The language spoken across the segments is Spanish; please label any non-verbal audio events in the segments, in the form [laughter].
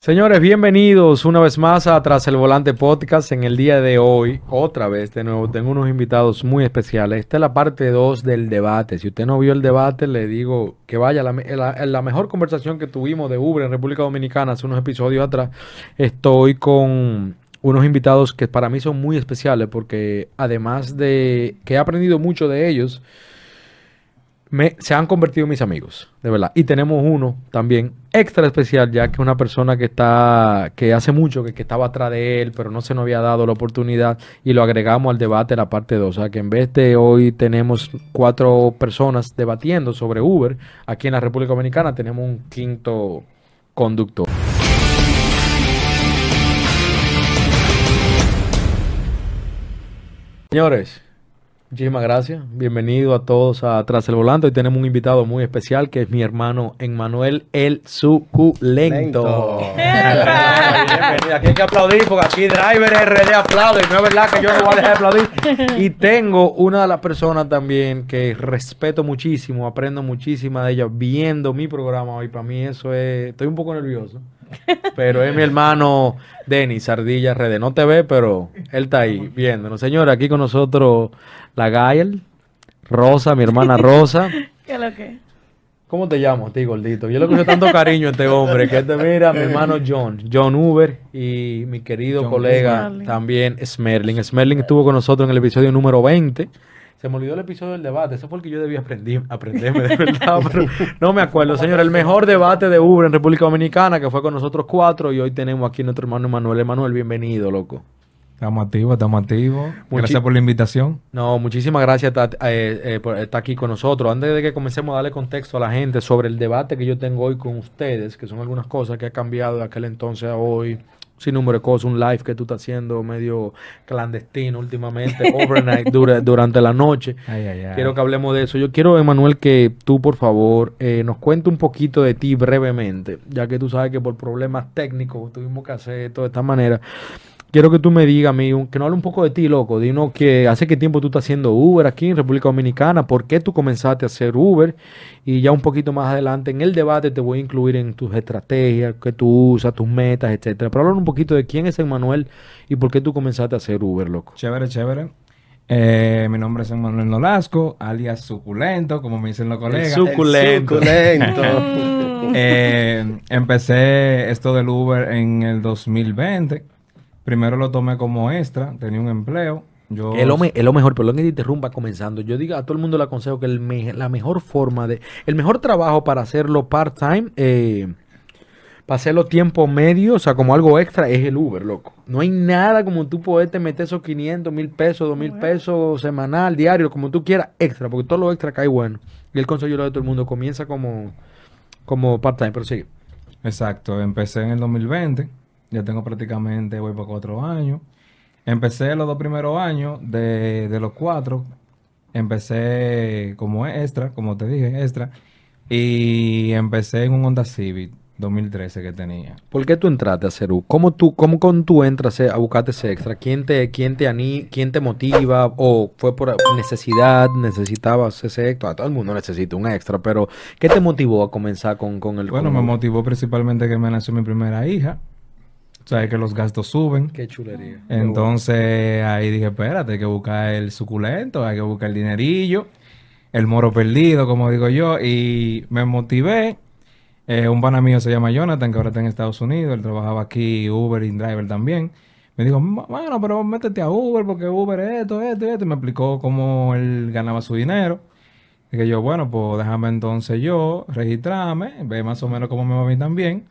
Señores, bienvenidos una vez más a Tras el Volante Podcast. En el día de hoy, otra vez de nuevo, tengo unos invitados muy especiales. Esta es la parte 2 del debate. Si usted no vio el debate, le digo que vaya. La, la, la, mejor conversación que tuvimos de Uber en República Dominicana hace unos episodios atrás. Estoy con unos invitados que para mí son muy especiales porque además de que he aprendido mucho de ellos, me, se han convertido mis amigos, de verdad. Y tenemos uno también extra especial, ya que es una persona que está, que hace mucho que, que, estaba atrás de él, pero no se nos había dado la oportunidad y lo agregamos al debate la parte 2. O sea que en vez de hoy tenemos cuatro personas debatiendo sobre Uber, aquí en la República Dominicana tenemos un quinto conductor. Señores, Muchísimas gracias. Bienvenido a todos a Tras el Volante. Hoy tenemos un invitado muy especial que es mi hermano Emmanuel El Suculento. Bienvenido. Aquí hay que aplaudir porque aquí Driver RD aplaude. No es verdad que yo no voy a dejar de aplaudir. Y tengo una de las personas también que respeto muchísimo, aprendo muchísima de ella viendo mi programa hoy. Para mí eso es... Estoy un poco nervioso. Pero es mi hermano Denis Ardilla RD. No te ve, pero él está ahí viéndonos. Señora, aquí con nosotros la Gael, Rosa, mi hermana Rosa. [laughs] ¿Qué es lo que? ¿Cómo te llamo, ti gordito? Yo le cogido tanto cariño a este hombre que te mira, mi hermano John, John Uber y mi querido John colega Smerling. también Smerling. Smerling estuvo con nosotros en el episodio número 20. Se me olvidó el episodio del debate. Ese fue el que yo debía aprender, aprenderme de verdad. [laughs] Pero no me acuerdo, señor. El mejor debate de Uber en República Dominicana, que fue con nosotros cuatro. Y hoy tenemos aquí nuestro hermano Emanuel. Emanuel, bienvenido, loco. Estamos activos, estamos activos. Gracias por la invitación. No, muchísimas gracias eh, eh, por estar aquí con nosotros. Antes de que comencemos a darle contexto a la gente sobre el debate que yo tengo hoy con ustedes, que son algunas cosas que ha cambiado de aquel entonces a hoy, sin número de cosas, un live que tú estás haciendo medio clandestino últimamente, [laughs] overnight, dura, durante la noche. Ay, ay, ay. Quiero que hablemos de eso. Yo quiero, Emanuel, que tú, por favor, eh, nos cuente un poquito de ti brevemente, ya que tú sabes que por problemas técnicos tuvimos que hacer esto de esta manera. Quiero que tú me digas, amigo, que no hable un poco de ti, loco. Dinos que hace qué tiempo tú estás haciendo Uber aquí en República Dominicana, por qué tú comenzaste a hacer Uber y ya un poquito más adelante en el debate te voy a incluir en tus estrategias, que tú usas, tus metas, etcétera. Pero hablar un poquito de quién es Emmanuel y por qué tú comenzaste a hacer Uber, loco. Chévere, chévere. Eh, mi nombre es Emmanuel Nolasco, alias Suculento, como me dicen los colegas. El suculento. El suculento. [laughs] eh, empecé esto del Uber en el 2020. Primero lo tomé como extra, tenía un empleo. Yo... Es, lo, me, es lo mejor, perdón que te interrumpa comenzando. Yo digo a todo el mundo le aconsejo que el me, la mejor forma de. El mejor trabajo para hacerlo part-time, eh, para hacerlo tiempo medio, o sea, como algo extra, es el Uber, loco. No hay nada como tú poderte meter esos 500, mil pesos, 2 mil pesos semanal, diario, como tú quieras, extra, porque todo lo extra cae bueno. Y el consejo de todo el mundo comienza como, como part-time, pero sigue. Exacto, empecé en el 2020. Ya tengo prácticamente, voy por cuatro años. Empecé los dos primeros años de, de, los cuatro. Empecé como extra, como te dije, extra. Y empecé en un Honda Civic 2013 que tenía. ¿Por qué tú entraste a hacer U? ¿Cómo tú, cómo con tú entras a buscarte ese extra? ¿Quién te, quién te ani, quién te motiva? ¿O fue por necesidad? ¿Necesitabas ese extra? Todo el mundo necesita un extra, pero ¿qué te motivó a comenzar con, con el... Bueno, con me motivó principalmente que me nació mi primera hija. Sabes que los gastos suben. Qué chulería. Entonces ahí dije, espérate, hay que buscar el suculento, hay que buscar el dinerillo, el moro perdido, como digo yo. Y me motivé. Eh, un pana mío se llama Jonathan, que ahora está en Estados Unidos. Él trabajaba aquí, Uber y Driver también. Me dijo, bueno, pero métete a Uber porque Uber es esto, esto, esto. Y me explicó cómo él ganaba su dinero. Dije yo, bueno, pues déjame entonces yo registrarme, ver más o menos cómo me va a mí también.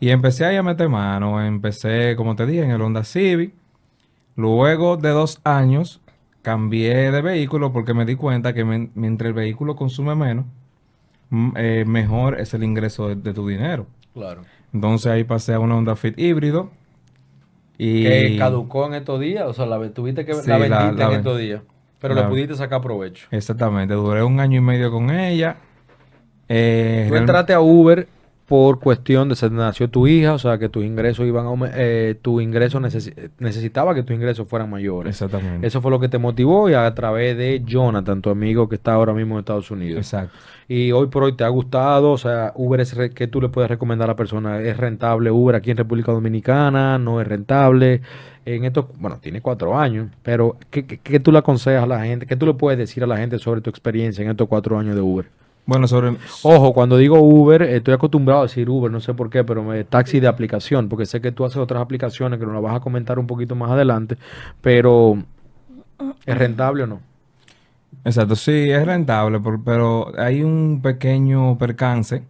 Y empecé ahí a meter mano. Empecé, como te dije, en el Honda Civic. Luego de dos años, cambié de vehículo porque me di cuenta que me, mientras el vehículo consume menos, eh, mejor es el ingreso de, de, tu dinero. Claro. Entonces ahí pasé a una Honda Fit híbrido. Y... Que caducó en estos días. O sea, la tuviste que sí, la vendiste la, la, en estos días. Pero le pudiste sacar provecho. Exactamente. Duré un año y medio con ella. Eh, Tú entraste a Uber por cuestión de se nació tu hija, o sea, que tus ingresos iban a eh, tu ingreso necesi- necesitaba que tus ingresos fueran mayores. Exactamente. Eso fue lo que te motivó y a través de Jonathan, tu amigo que está ahora mismo en Estados Unidos. Exacto. Y hoy por hoy te ha gustado, o sea, Uber es re- que tú le puedes recomendar a la persona, es rentable Uber aquí en República Dominicana, no es rentable. En estos, bueno, tiene cuatro años, pero ¿qué, qué, qué tú le aconsejas a la gente? ¿Qué tú le puedes decir a la gente sobre tu experiencia en estos cuatro años de Uber? Bueno, sobre... Ojo, cuando digo Uber, eh, estoy acostumbrado a decir Uber, no sé por qué, pero me, taxi de aplicación, porque sé que tú haces otras aplicaciones que nos las vas a comentar un poquito más adelante, pero ¿es rentable o no? Exacto, sí, es rentable, pero hay un pequeño percance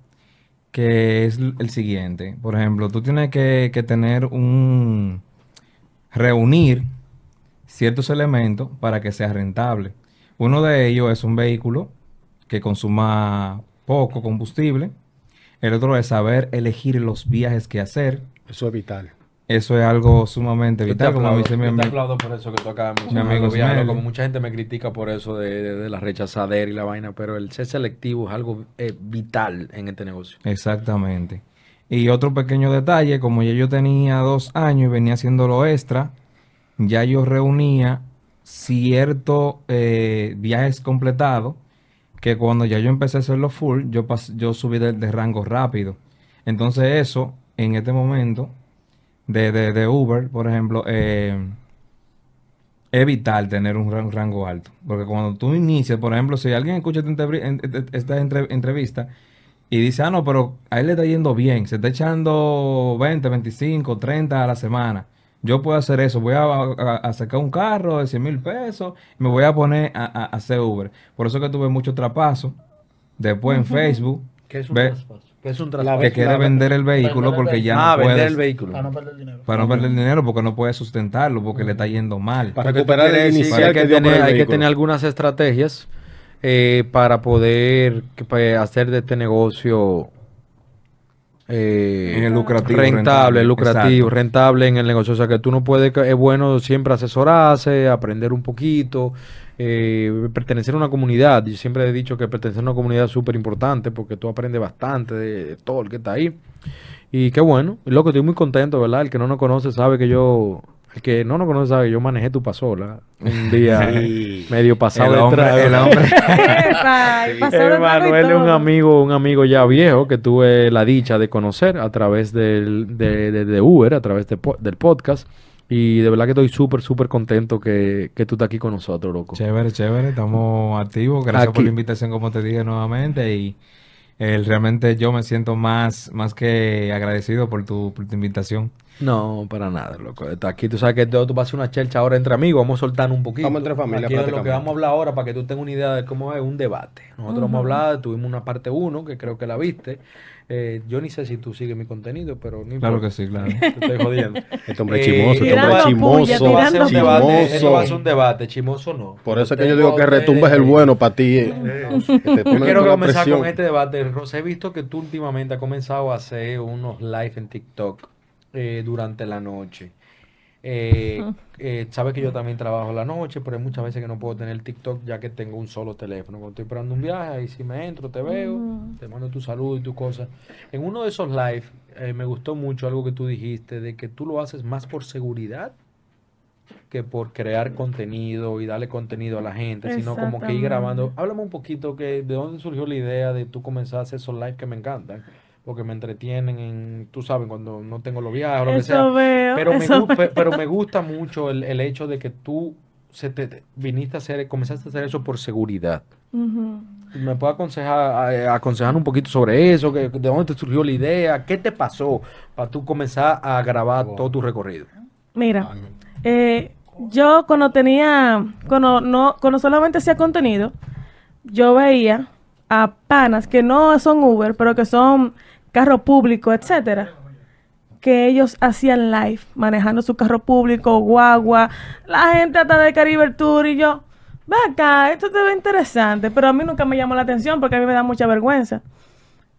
que es el siguiente. Por ejemplo, tú tienes que, que tener un... reunir ciertos elementos para que sea rentable. Uno de ellos es un vehículo que consuma poco combustible. El otro es saber elegir los viajes que hacer. Eso es vital. Eso es algo sumamente Yo te vital, como aplaudo, dice mi yo te amigo. aplaudo por eso que tú acabas de mencionar, como mucha gente me critica por eso de, de- de la rechazadera y la vaina, pero el ser selectivo es algo eh, vital en este negocio. Exactamente. Y otro pequeño detalle, como ya yo tenía dos años y venía haciéndolo extra, ya yo reunía ciertos eh, viajes completados que cuando ya yo empecé a hacerlo full, yo, pas- yo subí de, de rango rápido. Entonces eso, en este momento, de, de- de Uber, por ejemplo, eh, es vital tener un ran- rango alto. Porque cuando tú inicias, por ejemplo, si alguien escucha esta, esta entre- entrevista y dice, ah, no, pero a él le está yendo bien, se está echando 20, 25, 30 a la semana. Yo puedo hacer eso, voy a, a- a sacar un carro de 100 mil pesos y me voy a poner a, a- a hacer Uber. Por eso que tuve mucho trapazo. Después en Facebook, ¿Qué es un Ve- traspaso? ¿Qué es un traspaso? que quiere vender el vehículo vender el porque ya ah, no vender puede, el vehículo. Para no perder dinero. para no perder dinero porque no puede sustentarlo, porque le está yendo mal. Para recuperar el inicial que que por tener- el hay que tener algunas estrategias eh, para poder que, pues, hacer de este negocio eh, En el lucrativo, rentable, rentable, lucrativo, exacto. rentable en el negocio. O sea que tú no puedes, es bueno siempre asesorarse, aprender un poquito, eh, pertenecer a una comunidad. Yo siempre he dicho que pertenecer a una comunidad es súper importante porque tú aprendes bastante de, de todo el que está ahí. Y qué bueno, loco, estoy muy contento, ¿verdad? El que no nos conoce sabe que yo, el que no nos conoce sabe que yo manejé tu pasola un día [laughs] Sí. medio pasado El hombre, el hombre. [laughs] Y Emanuel es un amigo, un amigo ya viejo que tuve la dicha de conocer a través del, de, de- de Uber, a través de del podcast. Y de verdad que estoy súper, súper contento que, que tú estás aquí con nosotros, loco. Chévere, chévere, estamos activos. Gracias por la invitación, como te dije nuevamente. Y eh, realmente yo me siento más, más que agradecido por tu, por tu invitación. No, para nada, loco. Aquí, tú sabes que tú tú vas a hacer una chelcha ahora entre amigos, vamos a soltar un poquito. Vamos entre familia, Aquí es lo que vamos a hablar ahora para que tú tengas una idea de cómo es un debate. Nosotros vamos a hablar, tuvimos una parte 1 que creo que la viste. Eh, yo ni sé si tú sigues mi contenido, pero no Claro que sí, claro. [laughs] Te estoy jodiendo. Este hombre Eh, chimoso, este Tirando hombre puya, chimoso. Esto va a ser un tirando debate, Chimoso. esto va a ser un debate, chimoso no. Por eso es que yo digo que Retumba es el ustedes- bueno para ti. eh. Te Yo ponen quiero con la comenzar presión. con este debate. Rosé, he visto que tú últimamente has comenzado a hacer unos live en TikTok eh, durante la noche. Eh, eh, sabes que yo también trabajo la noche, pero hay muchas veces que no puedo tener TikTok ya que tengo un solo teléfono. Cuando estoy esperando un viaje, ahí si me entro, te veo, te mando tu salud y tu cosa. En uno de esos live eh, me gustó mucho algo que tú dijiste de que tú lo haces más por seguridad que por crear contenido y darle contenido a la gente, sino como que ir grabando. Háblame un poquito que de dónde surgió la idea de tú comenzar a hacer esos live que me encantan, porque me entretienen en, tú sabes, cuando no tengo los viajes o lo que sea. veo. Pero me, veo. pero me gusta mucho el, el hecho de que tú se te, te- viniste a hacer, comenzaste a hacer eso por seguridad. ¿Me puedes aconsejar, a- aconsejar un poquito sobre eso? Que, ¿De dónde te surgió la idea? ¿Qué te pasó para tú comenzar a grabar todo tu recorrido? Mira, eh, yo cuando tenía, cuando no, cuando solamente hacía contenido, yo veía a panas que no son Uber, pero que son carro público, etcétera, que ellos hacían live, manejando su carro público, guagua, la gente hasta de Caribe Tour y yo, ve acá, esto te ve interesante, pero a mí nunca me llamó la atención porque a mí me da mucha vergüenza.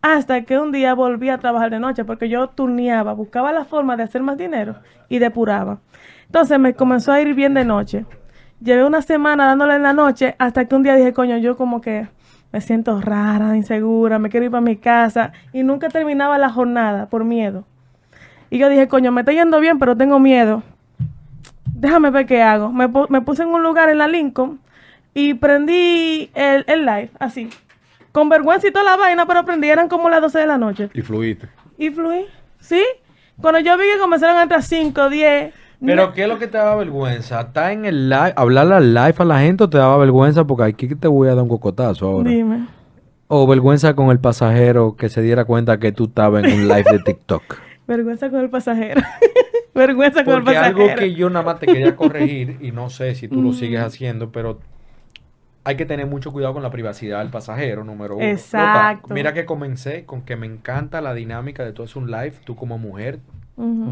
Hasta que un día volví a trabajar de noche porque yo turneaba, buscaba la forma de hacer más dinero y depuraba. Entonces me comenzó a ir bien de noche. Llevé una semana dándole en la noche hasta que un día dije, coño, yo como que me siento rara, insegura, me quiero ir para mi casa y nunca terminaba la jornada por miedo. Y yo dije, coño, me está yendo bien, pero tengo miedo. Déjame ver qué hago. Me, me puse en un lugar en la Lincoln y prendí el, el live, así. Con vergüenza y toda la vaina, pero prendí, eran como las 12 de la noche. Y fluiste. Y fluí, ¿sí? Cuando yo vi que comenzaron a entrar 5, 10. Pero ¿qué es lo que te daba vergüenza? ¿Estar en el live, hablarle al live a la gente o te daba vergüenza porque aquí te voy a dar un cocotazo ahora? Dime. O vergüenza con el pasajero que se diera cuenta que tú estabas en un live de TikTok. [laughs] Vergüenza con el pasajero. [laughs] vergüenza con el Porque pasajero. algo que yo nada más te quería corregir y no sé si tú lo sigues haciendo, pero hay que tener mucho cuidado con la privacidad del pasajero, número uno. Loca, Exacto. mira que comencé con que me encanta la dinámica de tú hacer un live, tú como mujer,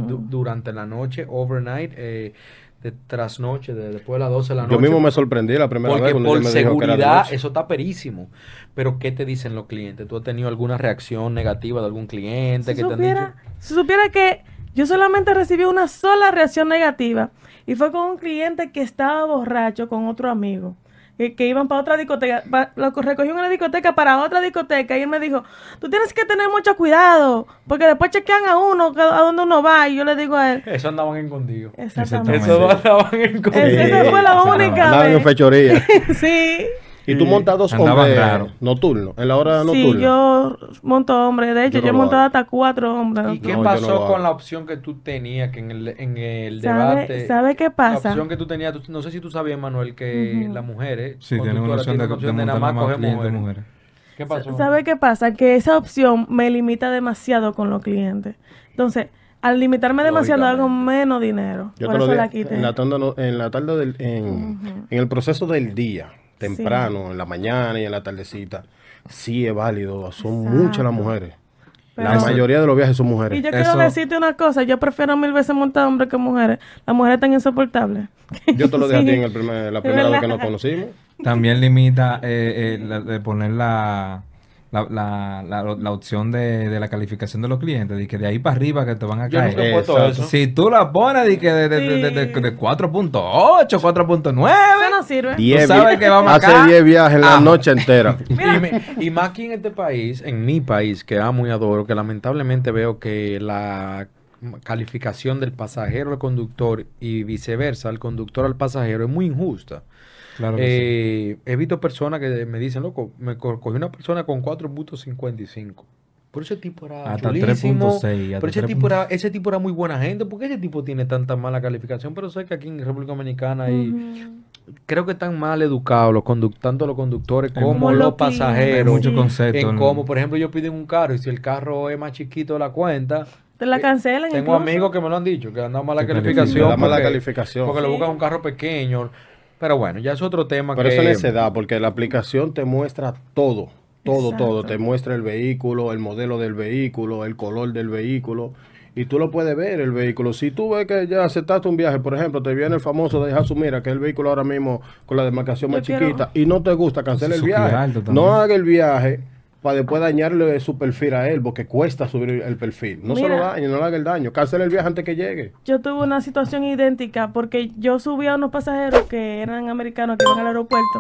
Du- durante la noche, overnight, eh, de trasnoche, de después de las 12 de la noche. Yo mismo me sorprendí la primera Porque vez cuando por ella me dijo que era de seguridad noche. eso está perísimo. Pero ¿qué te dicen los clientes? ¿Tú has tenido alguna reacción negativa de algún cliente Si que te han supiera, dicho? si supiera que yo solamente recibí una sola reacción negativa y fue con un cliente que estaba borracho con otro amigo. Que, que iban para otra discoteca, pa- lo co- recogí en una discoteca para otra discoteca y él me dijo, tú tienes que tener mucho cuidado, porque después chequean a uno, que- a dónde uno va, y yo le digo a él, Eso andaban en contigo. exactamente. Eso andaban en contigo. Es- esa fue la Exactamente. única Andaban en vez. fechoría. [laughs] sí, y tú montas dos Andaban hombres raro. nocturnos, en la hora sí, nocturna. yo monto hombres, de hecho Yo no yo he montado hago. hasta cuatro hombres. ¿Y qué No, yo pasó no lo hago. con la opción que tú tenías que en el, en el ¿Sabe- debate? sabe qué pasa? La opción que tú tenías, tú- no sé si tú sabías, Manuel, que las mujeres Sí, tienen una opción de, de montar nada más coger clientes mujeres. mujeres. ¿Qué pasó? ¿Sabe qué pasa? Que esa opción me limita demasiado con los clientes. Entonces, al limitarme demasiado hago menos dinero. Yo Por te lo eso la dije quité. en la tarde, no- en la tarde del, en, en el proceso del día, temprano, en la mañana y en la tardecita, sí es válido. Son Exacto. muchas las mujeres. la mayoría de los viajes son mujeres. Y yo Eso- quiero decirte una cosa, yo prefiero mil veces montar hombres que mujeres. Las mujeres están insoportables. [laughs] Yo te lo dije Sí. a ti en el primer, la primera vez que nos conocimos. También limita eh, eh, la- de poner la, la, la, la, la opción de, de la calificación de los clientes, de que de ahí para arriba que te van a Yo caer. eso. Si tú la pones de, que de, de, de, de, de- Sí. de 4.8, 4.9, Eso no sirve. Diez sabes que vamos Hace acá. 10 viajes en la Ah. noche entera. [laughs] Y, me- y más aquí en este país, en mi país, que amo y adoro, que lamentablemente veo que la calificación del pasajero al conductor y viceversa, el conductor al pasajero, es muy injusta. Claro que sí. Eh, He visto personas que me dicen, loco, me co- cogí una persona con 4.55. Pero ese tipo era Hasta chulísimo. 3.6, hasta Pero ese 3.6. tipo, era, ese tipo era muy buena gente. ¿Por qué ese tipo tiene tanta mala calificación? Pero sé que aquí en República Dominicana hay, creo que están mal educados los tanto los conductores como Como los pasajeros. muchos conceptos. En ¿no? cómo, por ejemplo, yo pido un carro y si el carro es más chiquito de la cuenta, Te la cancelan tengo incluso. amigos que me lo han dicho, que han dado mala calificación. Da mala porque- calificación. Porque le Sí. buscan un carro pequeño. Pero bueno, ya es otro tema Pero que... eso es necedad, porque la aplicación te muestra todo, todo, Exacto. todo. Te muestra el vehículo, el modelo del vehículo, el color del vehículo. Y tú lo puedes ver, el vehículo. Si tú ves que ya aceptaste un viaje, por ejemplo, te viene el famoso de Hasumira, que es el vehículo ahora mismo con la demarcación Yo más quiero- chiquita, y no te gusta, cancela el viaje. No haga el viaje para después dañarle su perfil a él, porque cuesta subir el perfil. No se Mira. lo dañe, no le haga el daño. Cancela el viaje antes que llegue. Yo tuve una situación idéntica porque yo subí a unos pasajeros que eran americanos que iban al aeropuerto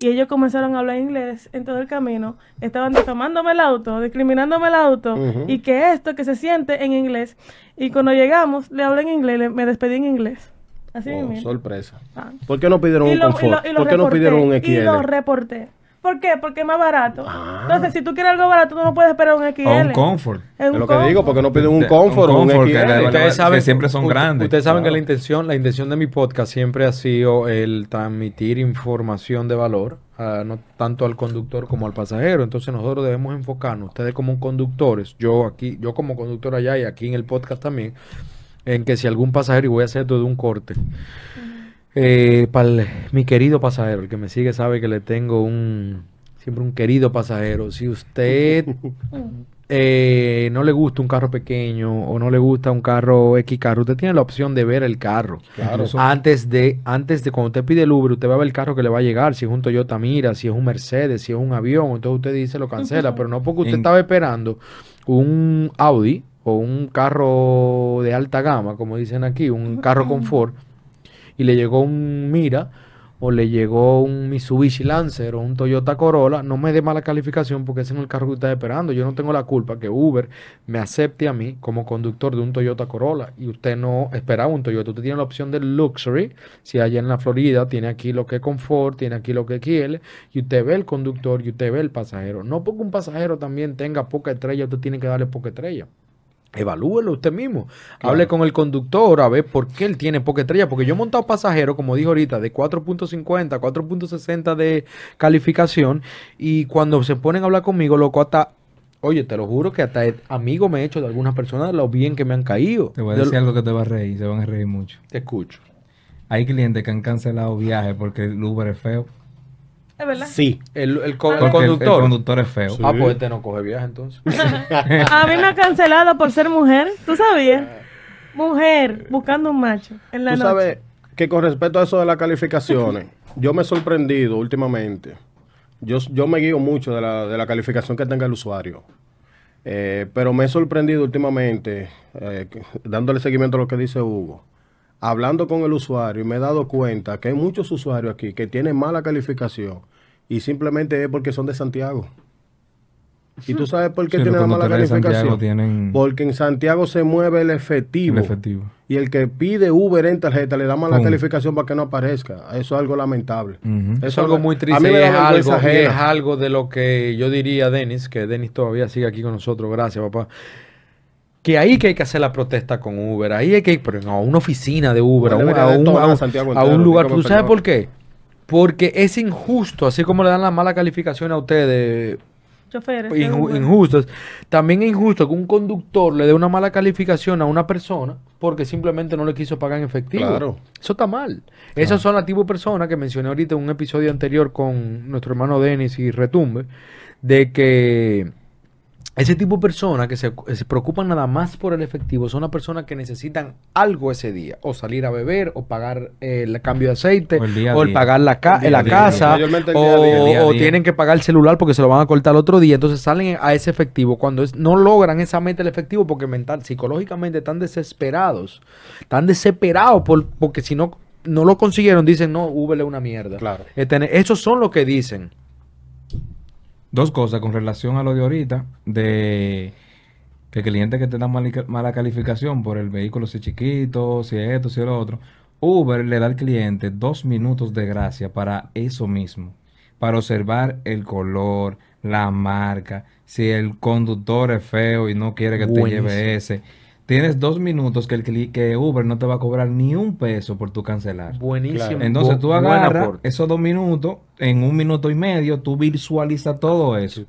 y ellos comenzaron a hablar inglés en todo el camino. Estaban difamándome el auto, discriminándome el auto y que esto que se siente en inglés. Y cuando llegamos, le hablé en inglés, le- me despedí en inglés. Así Oh, sorpresa. Ah. ¿Por qué no pidieron Y un lo, y confort? lo- y lo ¿Por qué no pidieron un Y lo XL? reporté. ¿Por qué? Porque es más barato. Ah. Entonces, si tú quieres algo barato, tú no puedes esperar un XL. O un comfort. Es lo que digo, comfort. porque no piden un confort un o un que XL. le- Ustedes saben que siempre son u- grandes. Ustedes saben que la intención, la intención de mi podcast siempre ha sido el transmitir información de valor, ah, no tanto al conductor como al pasajero. Entonces nosotros debemos enfocarnos, ustedes como conductores, yo aquí, yo como conductor allá y aquí en el podcast también, en que si algún pasajero, y voy a hacer todo de un corte, eh, para el- mi querido pasajero, el que me sigue sabe que le tengo un siempre un querido pasajero. Si usted [laughs] eh, no le gusta un carro pequeño o no le gusta un carro X carro, usted tiene la opción de ver el carro. Claro. Antes de, antes de cuando usted pide el Uber, usted va a ver el carro que le va a llegar, si es un Toyota Mira, si es un Mercedes, si es un avión, entonces usted dice lo cancela, pero no porque usted En- estaba esperando un Audi o un carro de alta gama, como dicen aquí, un carro confort, y le llegó un Mira o le llegó un Mitsubishi Lancer o un Toyota Corolla, no me dé mala calificación porque ese no es el carro que usted está esperando. Yo no tengo la culpa que Uber me acepte a mí como conductor de un Toyota Corolla y usted no esperaba un Toyota. Usted tiene la opción del luxury. Si allá en la Florida tiene aquí lo que confort, tiene aquí lo que quiere y usted ve el conductor y usted ve el pasajero. No porque un pasajero también tenga poca estrella, usted tiene que darle poca estrella. Evalúelo usted mismo. Hable con el conductor a ver por qué él tiene poca estrella. Porque yo he montado pasajeros, como dijo ahorita, de 4.50, 4.60 de calificación. Y cuando se ponen a hablar conmigo, loco, hasta. Oye, te lo juro que hasta amigo me he hecho de algunas personas lo bien que me han caído. Te voy a De decir algo que te va a reír, se van a reír mucho. Te escucho. Hay clientes que han cancelado viajes porque el Uber es feo. Es verdad. Sí. El, el co- el conductor. El, conductor es feo. Ah, pues este no coge viaje entonces. [laughs] A mí me ha cancelado por ser mujer. ¿Tú sabías? Mujer buscando un macho en la Tú noche. sabes que con respecto a eso de las calificaciones, [laughs] yo me he sorprendido últimamente. Yo, yo me guío mucho de la, de la calificación que tenga el usuario. Eh, pero me he sorprendido últimamente, eh, que- dándole seguimiento a lo que dice Hugo, hablando con el usuario y me he dado cuenta que hay muchos usuarios aquí que tienen mala calificación y simplemente es porque son de Santiago. ¿Y tú sabes por qué Sí, tienen la mala calificación? Tienen Porque en Santiago se mueve el efectivo. el efectivo. Y el que pide Uber en tarjeta le da mala Pum. calificación para que no aparezca. Eso es algo lamentable. Eso es algo muy a triste mí me da es, algo, es algo de lo que yo diría, Denis, que Denis todavía sigue aquí con nosotros, gracias papá, que ahí que hay que hacer la protesta con Uber, ahí hay que ir pero a una oficina de Uber, a un, a un- a un- a lugar. ¿Tú sabes por qué? Porque es injusto, así como le dan la mala calificación a ustedes, Choferes. inju- según- injustos. También es injusto que un conductor le dé una mala calificación a una persona porque simplemente no le quiso pagar en efectivo. Claro. Eso está mal. Esas son las tipo de personas que mencioné ahorita en un episodio anterior con nuestro hermano Denis y Retumbe, de que ese tipo de personas que se, se preocupan nada más por el efectivo son las personas que necesitan algo ese día, o salir a beber, o pagar eh, el cambio de aceite, O el día a o el día. pagar la, ca- El día a la día, casa, o, tienen que pagar el celular porque se lo van a cortar el otro día, entonces salen a ese efectivo cuando es- no logran esa meta del efectivo porque mental, psicológicamente están desesperados, están desesperados por, porque si no no lo consiguieron, dicen, no, Uber es una mierda. Claro. Este, esos son los que dicen. Dos cosas con relación a lo de ahorita, de que clientes que te dan mala calificación por el vehículo si es chiquito, si es esto, si es lo otro. Uber le da al cliente dos minutos de gracia para eso mismo, para observar el color, la marca, si el conductor es feo y no quiere que te lleve ese. Tienes dos minutos que, el, que Uber no te va a cobrar ni un peso por tu cancelar. Buenísimo. Claro. Entonces Bu- tú agarras esos dos minutos, en un minuto y medio tú visualizas todo eso.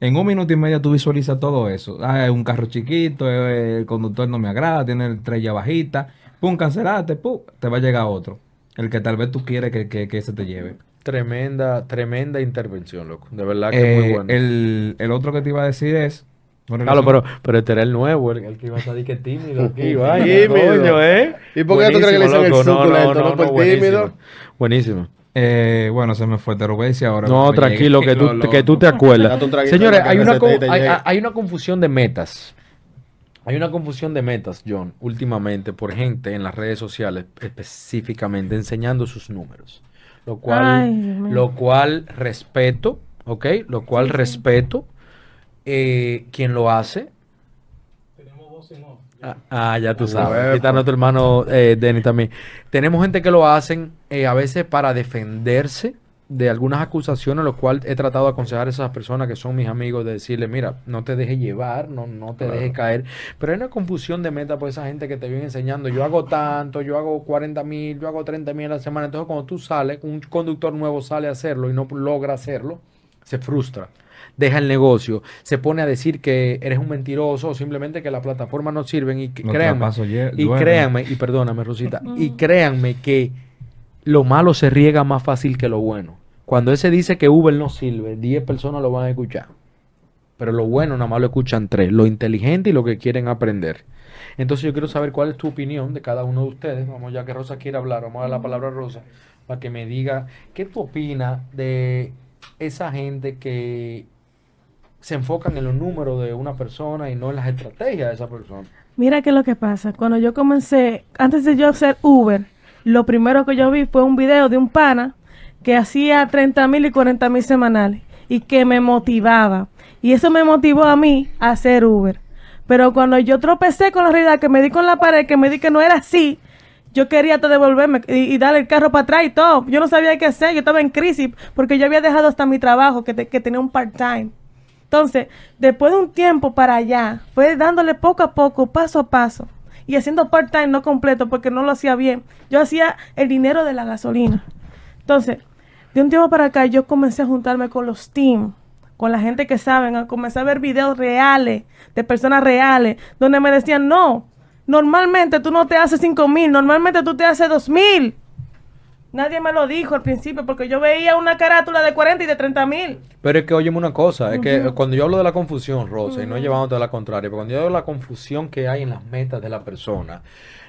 En un minuto y medio tú visualizas todo eso. Ah, es un carro chiquito, eh, el conductor no me agrada, tiene el estrella bajita. Pum, cancelaste, pum, te va a llegar otro. El que tal vez tú quieres que, que, que ese te lleve. Tremenda, tremenda intervención, loco. De verdad que es muy Eh, bueno. el, el otro que te iba a decir es... con Claro, pero, pero este era el nuevo, el, el que iba a salir que tímido [laughs] aquí, vaya, Tímido. ¿eh? ¿Y por qué tú crees que le dicen el suculento, no por buenísimo. tímido? Buenísimo. Eh, bueno, se me fue, te lo voy a decir ahora. No, tranquilo, que tú, Lo- lo- que tú te acuerdas. Señores, hay una, hay, una confusión de metas. Hay una confusión de metas, John, últimamente por gente en las redes sociales específicamente enseñando sus números. Lo cual, Ay, lo cual respeto, ¿ok? Lo cual respeto. Eh, quien lo hace. Ah, ah, ya tú sabes. Aquí está nuestro hermano eh, Denny también. Tenemos gente que lo hacen eh, a veces para defenderse de algunas acusaciones, lo cual he tratado de aconsejar a esas personas que son mis amigos, de decirle, mira, no te dejes llevar, no, no te dejes caer. Pero hay una confusión de meta por esa gente que te viene enseñando, yo hago tanto, yo hago 40 mil, yo hago 30 mil a la semana. Entonces cuando tú sales, un conductor nuevo sale a hacerlo y no logra hacerlo, se frustra deja el negocio, se pone a decir que eres un mentiroso o simplemente que la plataforma no sirven y que, créanme, y créanme, y perdóname Rosita, y créanme que lo malo se riega más fácil que lo bueno. Cuando ese dice que Uber no sirve, 10 personas lo van a escuchar. Pero lo bueno nada más lo escuchan tres, lo inteligente y lo que quieren aprender. Entonces yo quiero saber cuál es tu opinión de cada uno de ustedes. Vamos, ya que Rosa quiere hablar, vamos a dar la palabra a Rosa para que me diga qué tú opinas de esa gente que se enfocan en los números de una persona y no en las estrategias de esa persona. Mira qué es lo que pasa. Cuando yo comencé, antes de yo hacer Uber, lo primero que yo vi fue un video de un pana que hacía 30 mil y 40 mil semanales y que me motivaba. Y eso me motivó a mí a hacer Uber. Pero cuando yo tropecé con la realidad, que me di con la pared, que me di que no era así, yo quería devolverme y, y darle el carro para atrás y todo. Yo no sabía qué hacer, yo estaba en crisis porque yo había dejado hasta mi trabajo, que, que tenía un part-time. Entonces, después de un tiempo para allá, fue dándole poco a poco, paso a paso, y haciendo part-time no completo porque no lo hacía bien. Yo hacía el dinero de la gasolina. Entonces, de un tiempo para acá, yo comencé a juntarme con los team, con la gente que saben, comencé a ver videos reales, de personas reales, donde me decían, no, normalmente tú no te haces 5 mil, normalmente tú te haces 2 mil. Nadie me lo dijo al principio porque yo veía una carátula de 40 y de 30 mil. Pero es que, óyeme una cosa, es que cuando yo hablo de la confusión, Rosa, y no llevándote a la contraria, pero cuando yo hablo de la confusión que hay en las metas de la persona,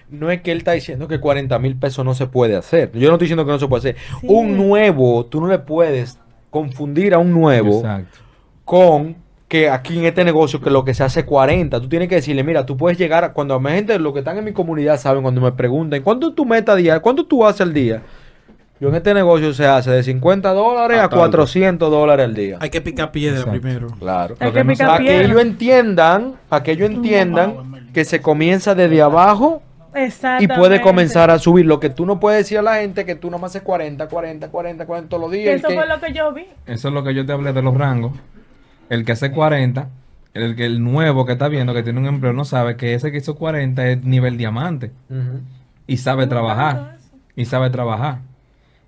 no es que él está diciendo que 40 mil pesos no se puede hacer. Yo no estoy diciendo que no se puede hacer. Sí. Un nuevo, tú no le puedes confundir a un nuevo Exacto. con que aquí en este negocio que lo que se hace 40, tú tienes que decirle, mira, tú puedes llegar, a, cuando mi gente, lo que están en mi comunidad saben, cuando me preguntan, ¿cuánto es tu meta diaria? ¿Cuánto tú haces al día? Yo en este negocio se hace de 50 dólares A a tanto. 400 dólares al día. Hay que picar piedra Exacto. primero. Claro. Hay que que no picar Para que ellos entiendan, para que ellos entiendan que se comienza desde abajo y puede comenzar a subir. Lo que tú no puedes decir a la gente que tú nomás haces 40, 40, 40, 40 todos los días. Eso que- fue lo que yo vi. Eso es lo que yo te hablé de los rangos. El que hace 40, el que el nuevo que está viendo que tiene un empleo no sabe que ese que hizo 40 es nivel diamante y sabe trabajar. Y sabe trabajar.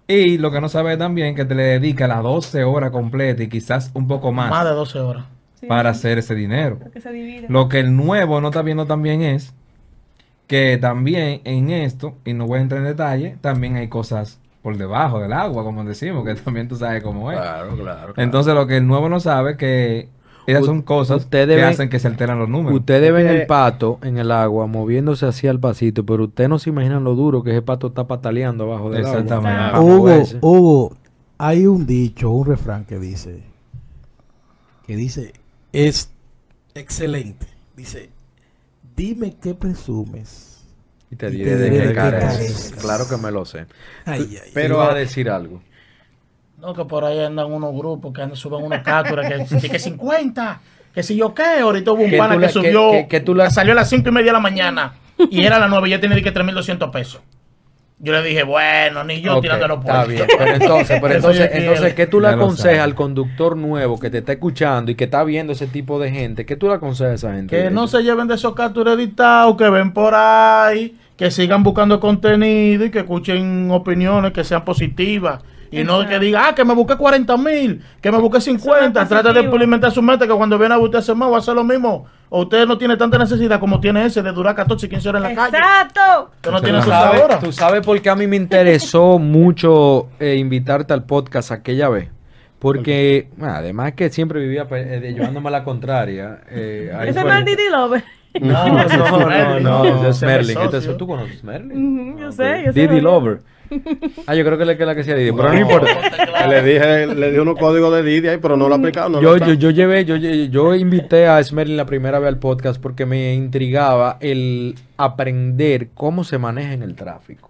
Y lo que no sabe también que te le dedica las 12 horas completas y quizás un poco más, Más de 12 horas. Sí, para hacer ese dinero. que se divide. Lo que el nuevo no está viendo también es que también en esto, y no voy a entrar en detalle, también hay cosas por debajo del agua, como decimos, que [laughs] también tú sabes cómo es. Claro, claro. claro. Entonces lo que el nuevo no sabe es que esas U- son cosas ustedes que ven- hacen que se alteran los números. Ustedes ven el pato en el agua moviéndose hacia el pasito, pero ustedes no se imaginan lo duro que ese pato está pataleando abajo del agua. Exactamente. Para Hugo. Hugo, hay un dicho, un refrán que dice, que dice, es excelente. Dice, dime qué presumes. Y te y diré te de diré de qué careces. Claro que me lo sé. Ay, ay, Pero- va a decir algo. No, que por ahí andan unos grupos que andan, suben unas capturas que, que, que 50, que si yo qué, ahorita hubo un Que pana tú que la- que- subió, que- que tú la- salió a las 5 y media de la mañana y era a las 9 y ya tiene que 3.200 pesos. Yo le dije, bueno, ni yo Ok, tirándolo por está bien, pero entonces, pero [laughs] entonces, entonces, ¿qué tú le aconsejas al conductor nuevo que te está escuchando y que está viendo ese tipo de gente? ¿Qué tú le aconsejas a esa gente? Que no se lleven de esos capturas editados, que ven por ahí, que sigan buscando contenido y que escuchen opiniones que sean positivas. Y no que diga, ah, que me busqué 40 mil, que me busqué 50. es Trata de implementar su meta que cuando viene a usted se mueva, va a hacer lo mismo. O usted no tiene tanta necesidad como tiene ese de durar 14 y 15 horas en la calle. Exacto. Usted no Tú tiene ¿Tú sus sabes, horas. tú sabes por qué a mí me interesó [laughs] mucho eh, invitarte al podcast aquella vez. Porque, bueno, además que siempre vivía pe- eh, llevándome a la contraria. eh, ahí Ese fue- no es Didi Lover. No, No, [laughs] no, no, Merlin, no, ese es es Merlin. socio. Entonces, ¿tú conoces Merlin? Ujú, yo Ah, sé, ok. yo sé. Didi ¿verdad? Lover. Ah, yo creo que le que la que sea Didi, pero no, importa. [laughs] Le dije, le di unos códigos de Didi ahí, pero no lo ha aplicado. No yo, lo yo, yo llevé, yo, yo, yo invité a Smerlin la primera vez al podcast porque me intrigaba el aprender cómo se maneja en el tráfico.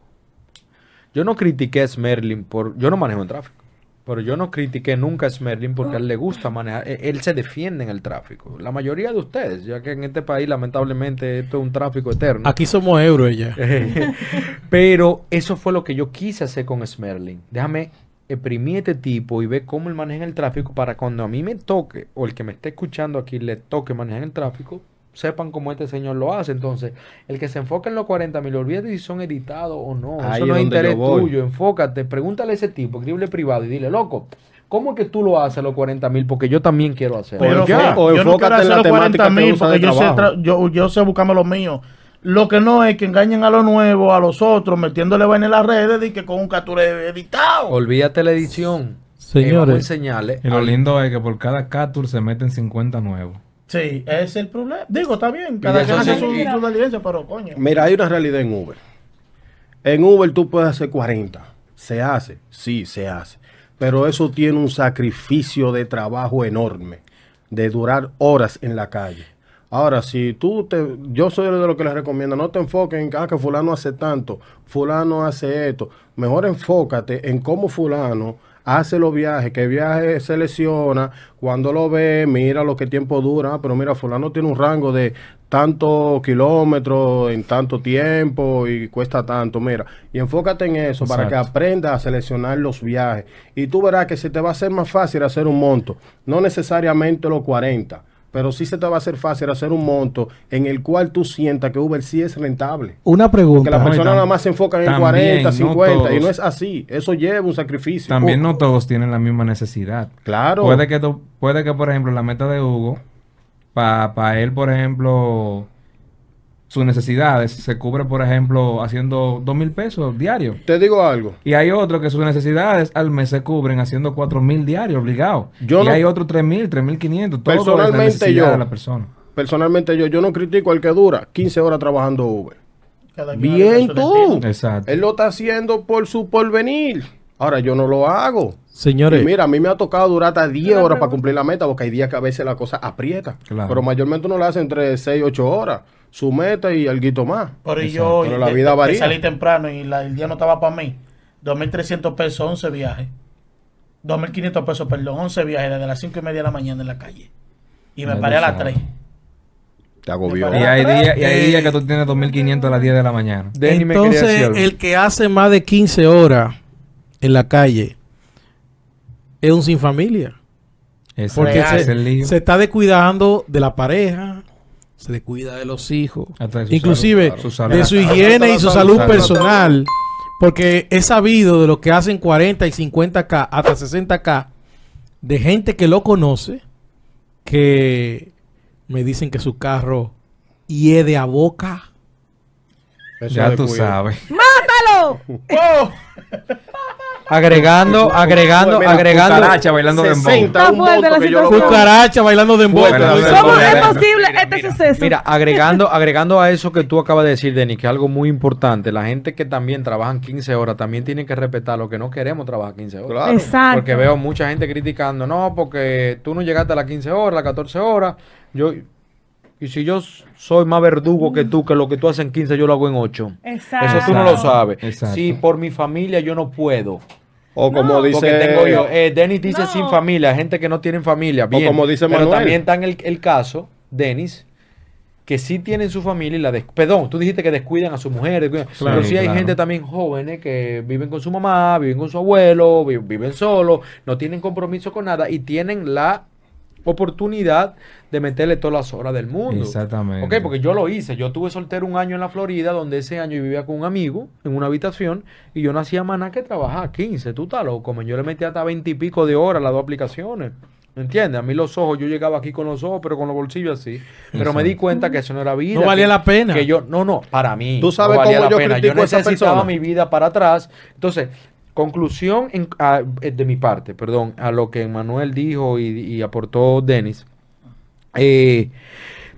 Yo no critiqué a Smerlin por, yo no manejo en tráfico, pero yo no critiqué nunca a Smerlin porque a él le gusta manejar, e- él se defiende en el tráfico. La mayoría de ustedes, ya que en este país lamentablemente esto es un tráfico eterno. Aquí somos euros ya. [laughs] Pero eso fue lo que yo quise hacer con Smerlin. Déjame exprimir a este tipo y ver cómo él maneja el tráfico para cuando a mí me toque, o el que me esté escuchando aquí le toque manejar el tráfico, sepan cómo este señor lo hace. Entonces, el que se enfoca en los 40 mil, olvídate si son editados o no. Ahí eso no es interés tuyo. Enfócate, pregúntale a ese tipo, escríbele privado y dile, loco, ¿cómo es que tú lo haces a los 40 mil? Porque yo también quiero hacerlo. Pero ya, o yo no enfócate quiero en la hacer los temática 40 que mil porque yo sé, yo, yo sé buscarme lo mío. Lo que no es que engañen a los nuevos, a los otros, metiéndole vaina en las redes y que con un capture editado. Olvídate la edición. Eh, Señores, enseñarle. Y lo lindo es que por cada capture se meten 50 nuevos. Sí, ese es el problema. Digo, está bien, cada quien hace sí, su, su diligencia, pero coño. Mira, hay una realidad en Uber. En Uber tú puedes hacer 40. Se hace, sí, se hace. Pero eso tiene un sacrificio de trabajo enorme, de durar horas en la calle. Ahora, si tú te, yo soy de los que les recomiendo, no te enfoques en ah, que fulano hace tanto, fulano hace esto. Mejor enfócate en cómo fulano hace los viajes, qué viaje selecciona, cuando lo ve, mira lo que tiempo dura, Ah, pero mira, fulano tiene un rango de tantos kilómetros en tanto tiempo y cuesta tanto, mira, y enfócate en eso para que Exacto. aprendas a seleccionar los viajes. Y tú verás que se te va a hacer más fácil hacer un monto, no necesariamente los 40, pero sí se te va a hacer fácil hacer un monto en el cual tú sientas que Uber sí es rentable. Una Porque pregunta. y personas tam- nada más se enfocan en también, 40, no 50 y no es así. Eso lleva un sacrificio. También Uh, no todos tienen la misma necesidad. Claro. Puede que, tú- puede que, por ejemplo, la meta de Hugo, para él, por ejemplo, sus necesidades se cubre, por ejemplo, haciendo dos mil pesos diarios. Te digo algo. Y hay otro que sus necesidades al mes se cubren haciendo cuatro mil diarios obligados. Yo y no- hay otro tres mil, tres mil quinientos. La Personalmente yo- de la persona. Personalmente yo, yo no critico al que dura 15 horas trabajando Uber. Bien tú. Exacto. Él lo está haciendo por su porvenir. Ahora yo no lo hago. Señores, Y mira, a mí me ha tocado durar hasta 10 horas para cumplir la meta, porque hay días que a veces la cosa aprieta. Claro. Pero mayormente uno lo hace entre 6 y 8 horas. Su meta y algo más. Pero y yo Pero la de- vida varía. salí temprano y la- el día no estaba para mí. 2.300 pesos, 11 viajes. 2.500 pesos, perdón, 11 viajes desde las 5 y media de la mañana en la calle. Y me Ya paré a las sabes. 3. Te agobió. Y hay días, y hay Eh, días que tú tienes 2500 a las 10 de la mañana. Me entonces el que hace más de 15 horas en la calle es un sin familia. Ese Porque es se, el lío. se está descuidando de la pareja, se descuida de los hijos, Hasta de su inclusive salud, su salud. de su higiene y su salud salud. personal. Porque es sabido de lo que hacen 40 y 50K hasta 60K de gente que lo conoce que me dicen que su carro hiede a boca. Eso Ya tú sabes. ¡Mátalo! [laughs] Agregando, agregando, agregando. Cucaracha bailando dembow. 60 Está un fuerte monto la que yo lo situación. veo. Cucaracha bailando de. ¿Cómo Mira, es posible este suceso? Mira, agregando, agregando a eso que tú acabas de decir, Denis, que es algo muy importante, la gente que también trabajan 15 horas también tienen que respetar lo que no queremos trabajar 15 horas. Claro. Exacto. Porque veo mucha gente criticando, no, porque tú no llegaste a las 15 horas, a las 14 horas, yo... Y si yo soy más verdugo que tú, que lo que tú haces en 15, yo lo hago en 8. Exacto. Eso tú no lo sabes. Exacto. Si por mi familia yo no puedo. O como dice. Porque tengo yo, eh, Denis dice No. sin familia, gente que no tienen familia. Bien, como dice pero Manuel. también está en el, el caso, Denis, que sí tienen su familia y la des- Perdón, tú dijiste que descuidan a su mujer. descuidan- Claro, pero sí hay claro. gente también jóvenes que viven con su mamá, viven con su abuelo, vi- viven solos, no tienen compromiso con nada y tienen la oportunidad de meterle todas las horas del mundo. Exactamente. Ok, porque yo lo hice. Yo tuve soltero un año en la Florida, donde ese año yo vivía con un amigo en una habitación y yo no hacía más nada que trabajar 15. Tú estás loco, man. Yo le metí hasta 20 y pico de horas las dos aplicaciones. ¿Me entiendes? A mí los ojos, yo llegaba aquí con los ojos, pero con los bolsillos así. Pero me di cuenta que eso no era vida. No valía que- la pena. Que yo, no, no, para mí. Tú sabes no valía cómo la yo pena. critico Yo a esa necesitaba mi vida para atrás. Entonces, conclusión en- a- eh, de mi parte, perdón, a lo que Manuel dijo y, y aportó Denis. Eh,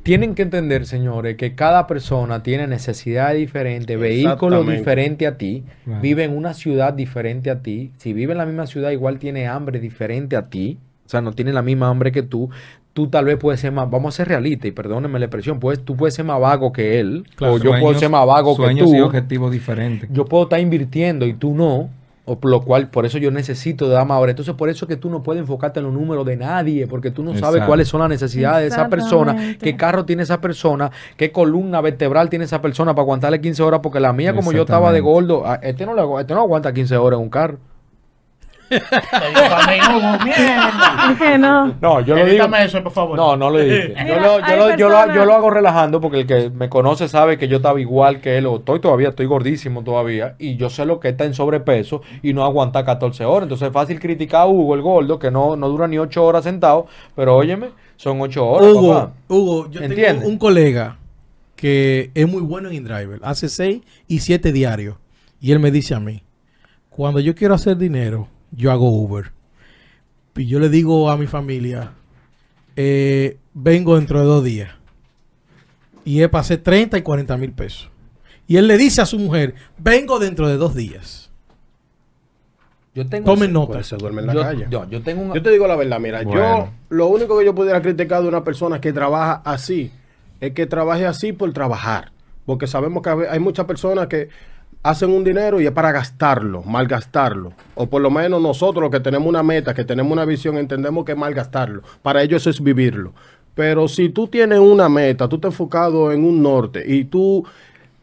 tienen que entender, señores, que cada persona tiene necesidades diferentes, vehículos diferentes a ti, Claro. vive en una ciudad diferente a ti. Si vive en la misma ciudad, igual tiene hambre diferente a ti. O sea, no tiene la misma hambre que tú. Tú tal vez puedes ser más, vamos a ser realistas y perdónenme la expresión, pues tú puedes ser más vago que él, Claro. o yo puedo Sueños- ser más vago que sueños tú y objetivos diferentes. yo puedo estar invirtiendo y tú no, o por lo cual, por eso yo necesito de dar más horas. Entonces, por eso es que tú no puedes enfocarte en los números de nadie, porque tú no sabes Exacto. cuáles son las necesidades de esa persona, qué carro tiene esa persona, qué columna vertebral tiene esa persona para aguantarle 15 horas, porque la mía, como yo estaba de gordo, a- este no, le este no aguanta 15 horas en un carro. Mí, Hugo, mierda. No. No, yo lo digo. Edítame eso, por favor. No, no lo dije. [laughs] Yo Mira, lo, yo, hay lo, yo, lo, yo lo hago relajando porque el que me conoce sabe que yo estaba igual que él, o estoy todavía, estoy gordísimo todavía, y yo sé lo que está en sobrepeso y no aguanta 14 horas. Entonces es fácil criticar a Hugo, el gordo, que no, no dura ni 8 horas sentado, pero óyeme, son 8 horas, Hugo, papá. Hugo, yo ¿Entiendes? tengo un colega que es muy bueno en InDriver. Hace 6 y 7 diarios. Y él me dice a mí, cuando yo quiero hacer dinero, yo hago Uber. Y yo le digo a mi familia, eh, vengo dentro de dos días. Y para hacer 30 y 40 mil pesos. Y él le dice a su mujer, vengo dentro de dos días. Yo tengo Tomen nota. Se duerme en la yo, calle. yo, yo tengo un... Yo te digo la verdad, mira, yo lo único que yo pudiera criticar de una persona que trabaja así, es que trabaje así por trabajar. Porque sabemos que hay muchas personas que hacen un dinero y es para gastarlo, malgastarlo. O por lo menos nosotros los que tenemos una meta, que tenemos una visión, entendemos que es malgastarlo. Para ellos eso es vivirlo. Pero si tú tienes una meta, tú estás enfocado en un norte y tú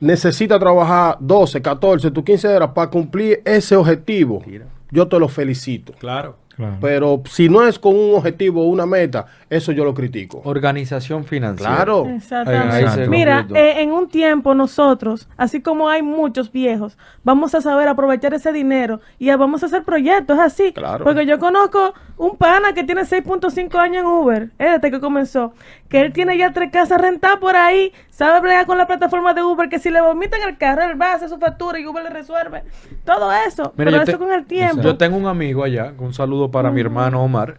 necesitas trabajar 12, 14, tus 15 horas para cumplir ese objetivo, yo te lo felicito. Claro. Claro. Pero si no es con un objetivo o una meta, eso yo lo critico. Organización financiera. Claro. Exactamente. Ahí Mira, eh, en un tiempo nosotros, así como hay muchos viejos, vamos a saber aprovechar ese dinero y vamos a hacer proyectos es así. Claro. Porque yo conozco un pana que tiene 6.5 años en Uber, eh, desde que comenzó, que él tiene ya tres casas rentadas por ahí, sabe bregar con la plataforma de Uber, que si le vomitan el carro, él va a hacer su factura y Uber le resuelve. Todo eso. Mira, pero eso te- con el tiempo. Yo tengo un amigo allá, un saludo para mi hermano Omar.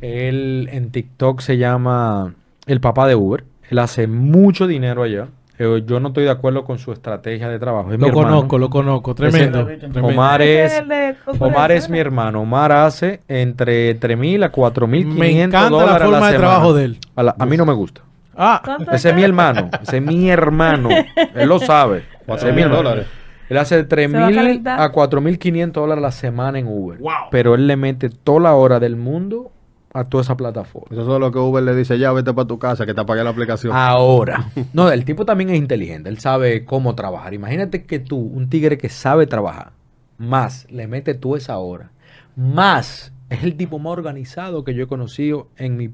Él en TikTok se llama el papá de Uber. Él hace mucho dinero allá. Eh, Yo no estoy de acuerdo con su estrategia de trabajo. Es Lo conozco, lo conozco. Tremendo. Ese- tremendo. Omar es, de Omar es mi hermano. Omar hace entre 3.000 a 4.500 Me encanta la dólares a forma de semana. trabajo de él. A, la- a mí no me gusta. Ah, ¿Cuánto Ese es mi hermano. Ese es mi hermano. [laughs] Él lo sabe. Ese es mi hermano. dólares. Él hace de va a 3.000 calentar. a 4.500 dólares a la semana en Uber. Wow. Pero él le mete toda la hora del mundo a toda esa plataforma. Eso es lo que Uber le dice, ya vete para tu casa, que te apague la aplicación. Ahora. [laughs] No, el tipo también es inteligente. Él sabe cómo trabajar. Imagínate que tú, un tigre que sabe trabajar, más le mete tú esa hora, más es el tipo más organizado que yo he conocido en mi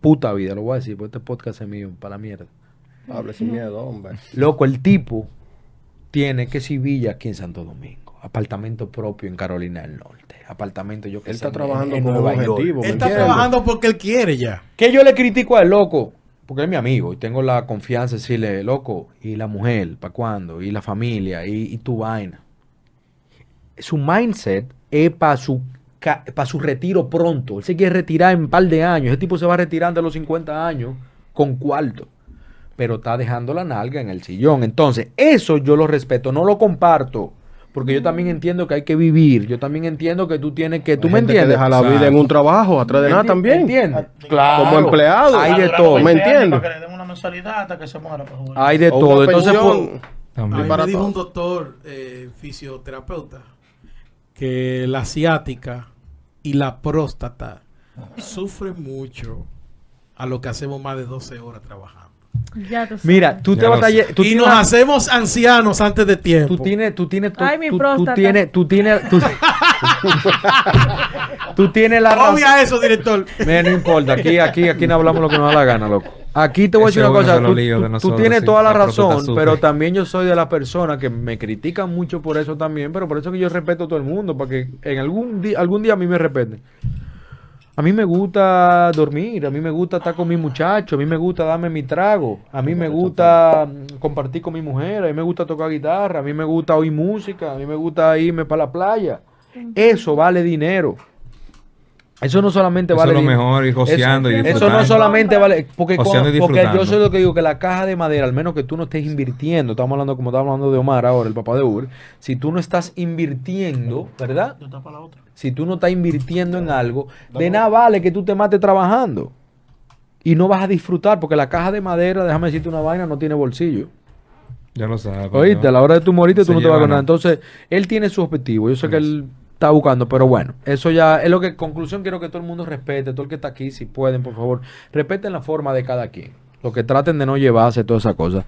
puta vida. Lo voy a decir, porque este podcast es mío, para la mierda. Hable sin miedo, hombre. Loco, el tipo tiene que si villa aquí en Santo Domingo, apartamento propio en Carolina del Norte, apartamento yo que Él sé, está trabajando en con un Nueva York. objetivo. ¿me él está trabajando porque él quiere ya. Que yo le critico al loco, porque es mi amigo y tengo la confianza de decirle, loco, y la mujer, ¿para cuándo? Y la familia, y, y tu vaina. Su mindset es para su, para su retiro pronto. Él se quiere retirar en un par de años. Ese tipo se va a retirar de los 50 años con cuarto. Pero está dejando la nalga en el sillón. Entonces, eso yo lo respeto, no lo comparto. Porque yo también entiendo que hay que vivir. Yo también entiendo que tú tienes que... ¿Tú Hay me gente que entiendes? deja la vida en un trabajo, atrás de nada también. ¿Entiendes? Ah, Claro. Como empleado. Hay de todo. 20 ¿me entiendes? Para que le den una mensualidad hasta que se muera. pues. Hay de O todo. Entonces, pensión. pues, A mí También. me para dijo un doctor eh, fisioterapeuta que la ciática y la próstata sufren mucho a lo que hacemos más de 12 horas trabajando. Ya tú sabes. mira, tú Ya te batallas. sé. Tú y nos una- hacemos ancianos antes de tiempo. Tú tienes, tú tienes, tú, Ay, mi tú- tienes, tú tienes, tú, [laughs] tú tienes la razón. Obvia eso, director. [laughs] Mira, no importa, aquí, aquí, aquí no hablamos lo que nos da la gana, loco. Aquí te voy a decir una cosa, tú, tienes sí, toda la razón, pero también yo soy de la persona que me critican mucho por eso también, pero por eso que yo respeto a todo el mundo, para que en algún día, algún día a mí me respeten. A mí me gusta dormir, a mí me gusta estar con mi muchacho, a mí me gusta darme mi trago, a mí me gusta compartir con mi mujer, a mí me gusta tocar guitarra, a mí me gusta oír música, a mí me gusta irme para la playa. Eso vale dinero. Eso no solamente Eso vale es lo mejor, ir joseando y Eso- Eso disfrutando. no solamente vale. Porque, y cuando- porque yo disfrutando. sé lo que digo, que la caja de madera, al menos que tú no estés invirtiendo, estamos hablando como estamos hablando de Omar ahora, el papá de Uber, si tú no estás invirtiendo, ¿verdad? De tapa la otra. Si tú no estás invirtiendo en algo, de nada vale que tú te mates trabajando. Y no vas a disfrutar, porque la caja de madera, déjame decirte una vaina, no tiene bolsillo. Ya lo sabes. Oíste, a la hora de tu morirte tú no te vas a ganar. Entonces, él tiene su objetivo. Yo sé que él está buscando, pero bueno, eso ya es lo que, conclusión, quiero que todo el mundo respete, todo el que está aquí, si pueden, por favor, respeten la forma de cada quien. Lo que traten de no llevarse toda esa cosa.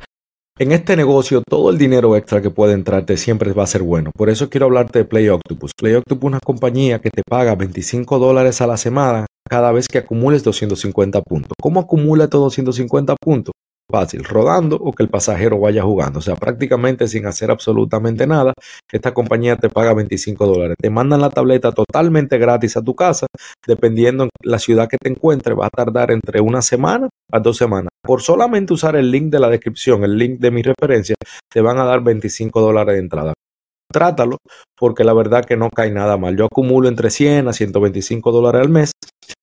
En este negocio, todo el dinero extra que puede entrarte siempre va a ser bueno. Por eso quiero hablarte de Play Octopus. Play Octopus es una compañía que te paga 25 dólares a la semana cada vez que acumules 250 puntos. ¿Cómo acumula estos 250 puntos? Fácil, rodando o que el pasajero vaya jugando. O sea, prácticamente sin hacer absolutamente nada, esta compañía te paga 25 dólares. Te mandan la tableta totalmente gratis a tu casa. Dependiendo en la ciudad que te encuentres, va a tardar entre una semana a dos semanas. Por solamente usar el link de la descripción, el link de mi referencia, te van a dar 25 dólares de entrada. Trátalo, porque la verdad que no cae nada mal. Yo acumulo entre 100 a 125 dólares al mes.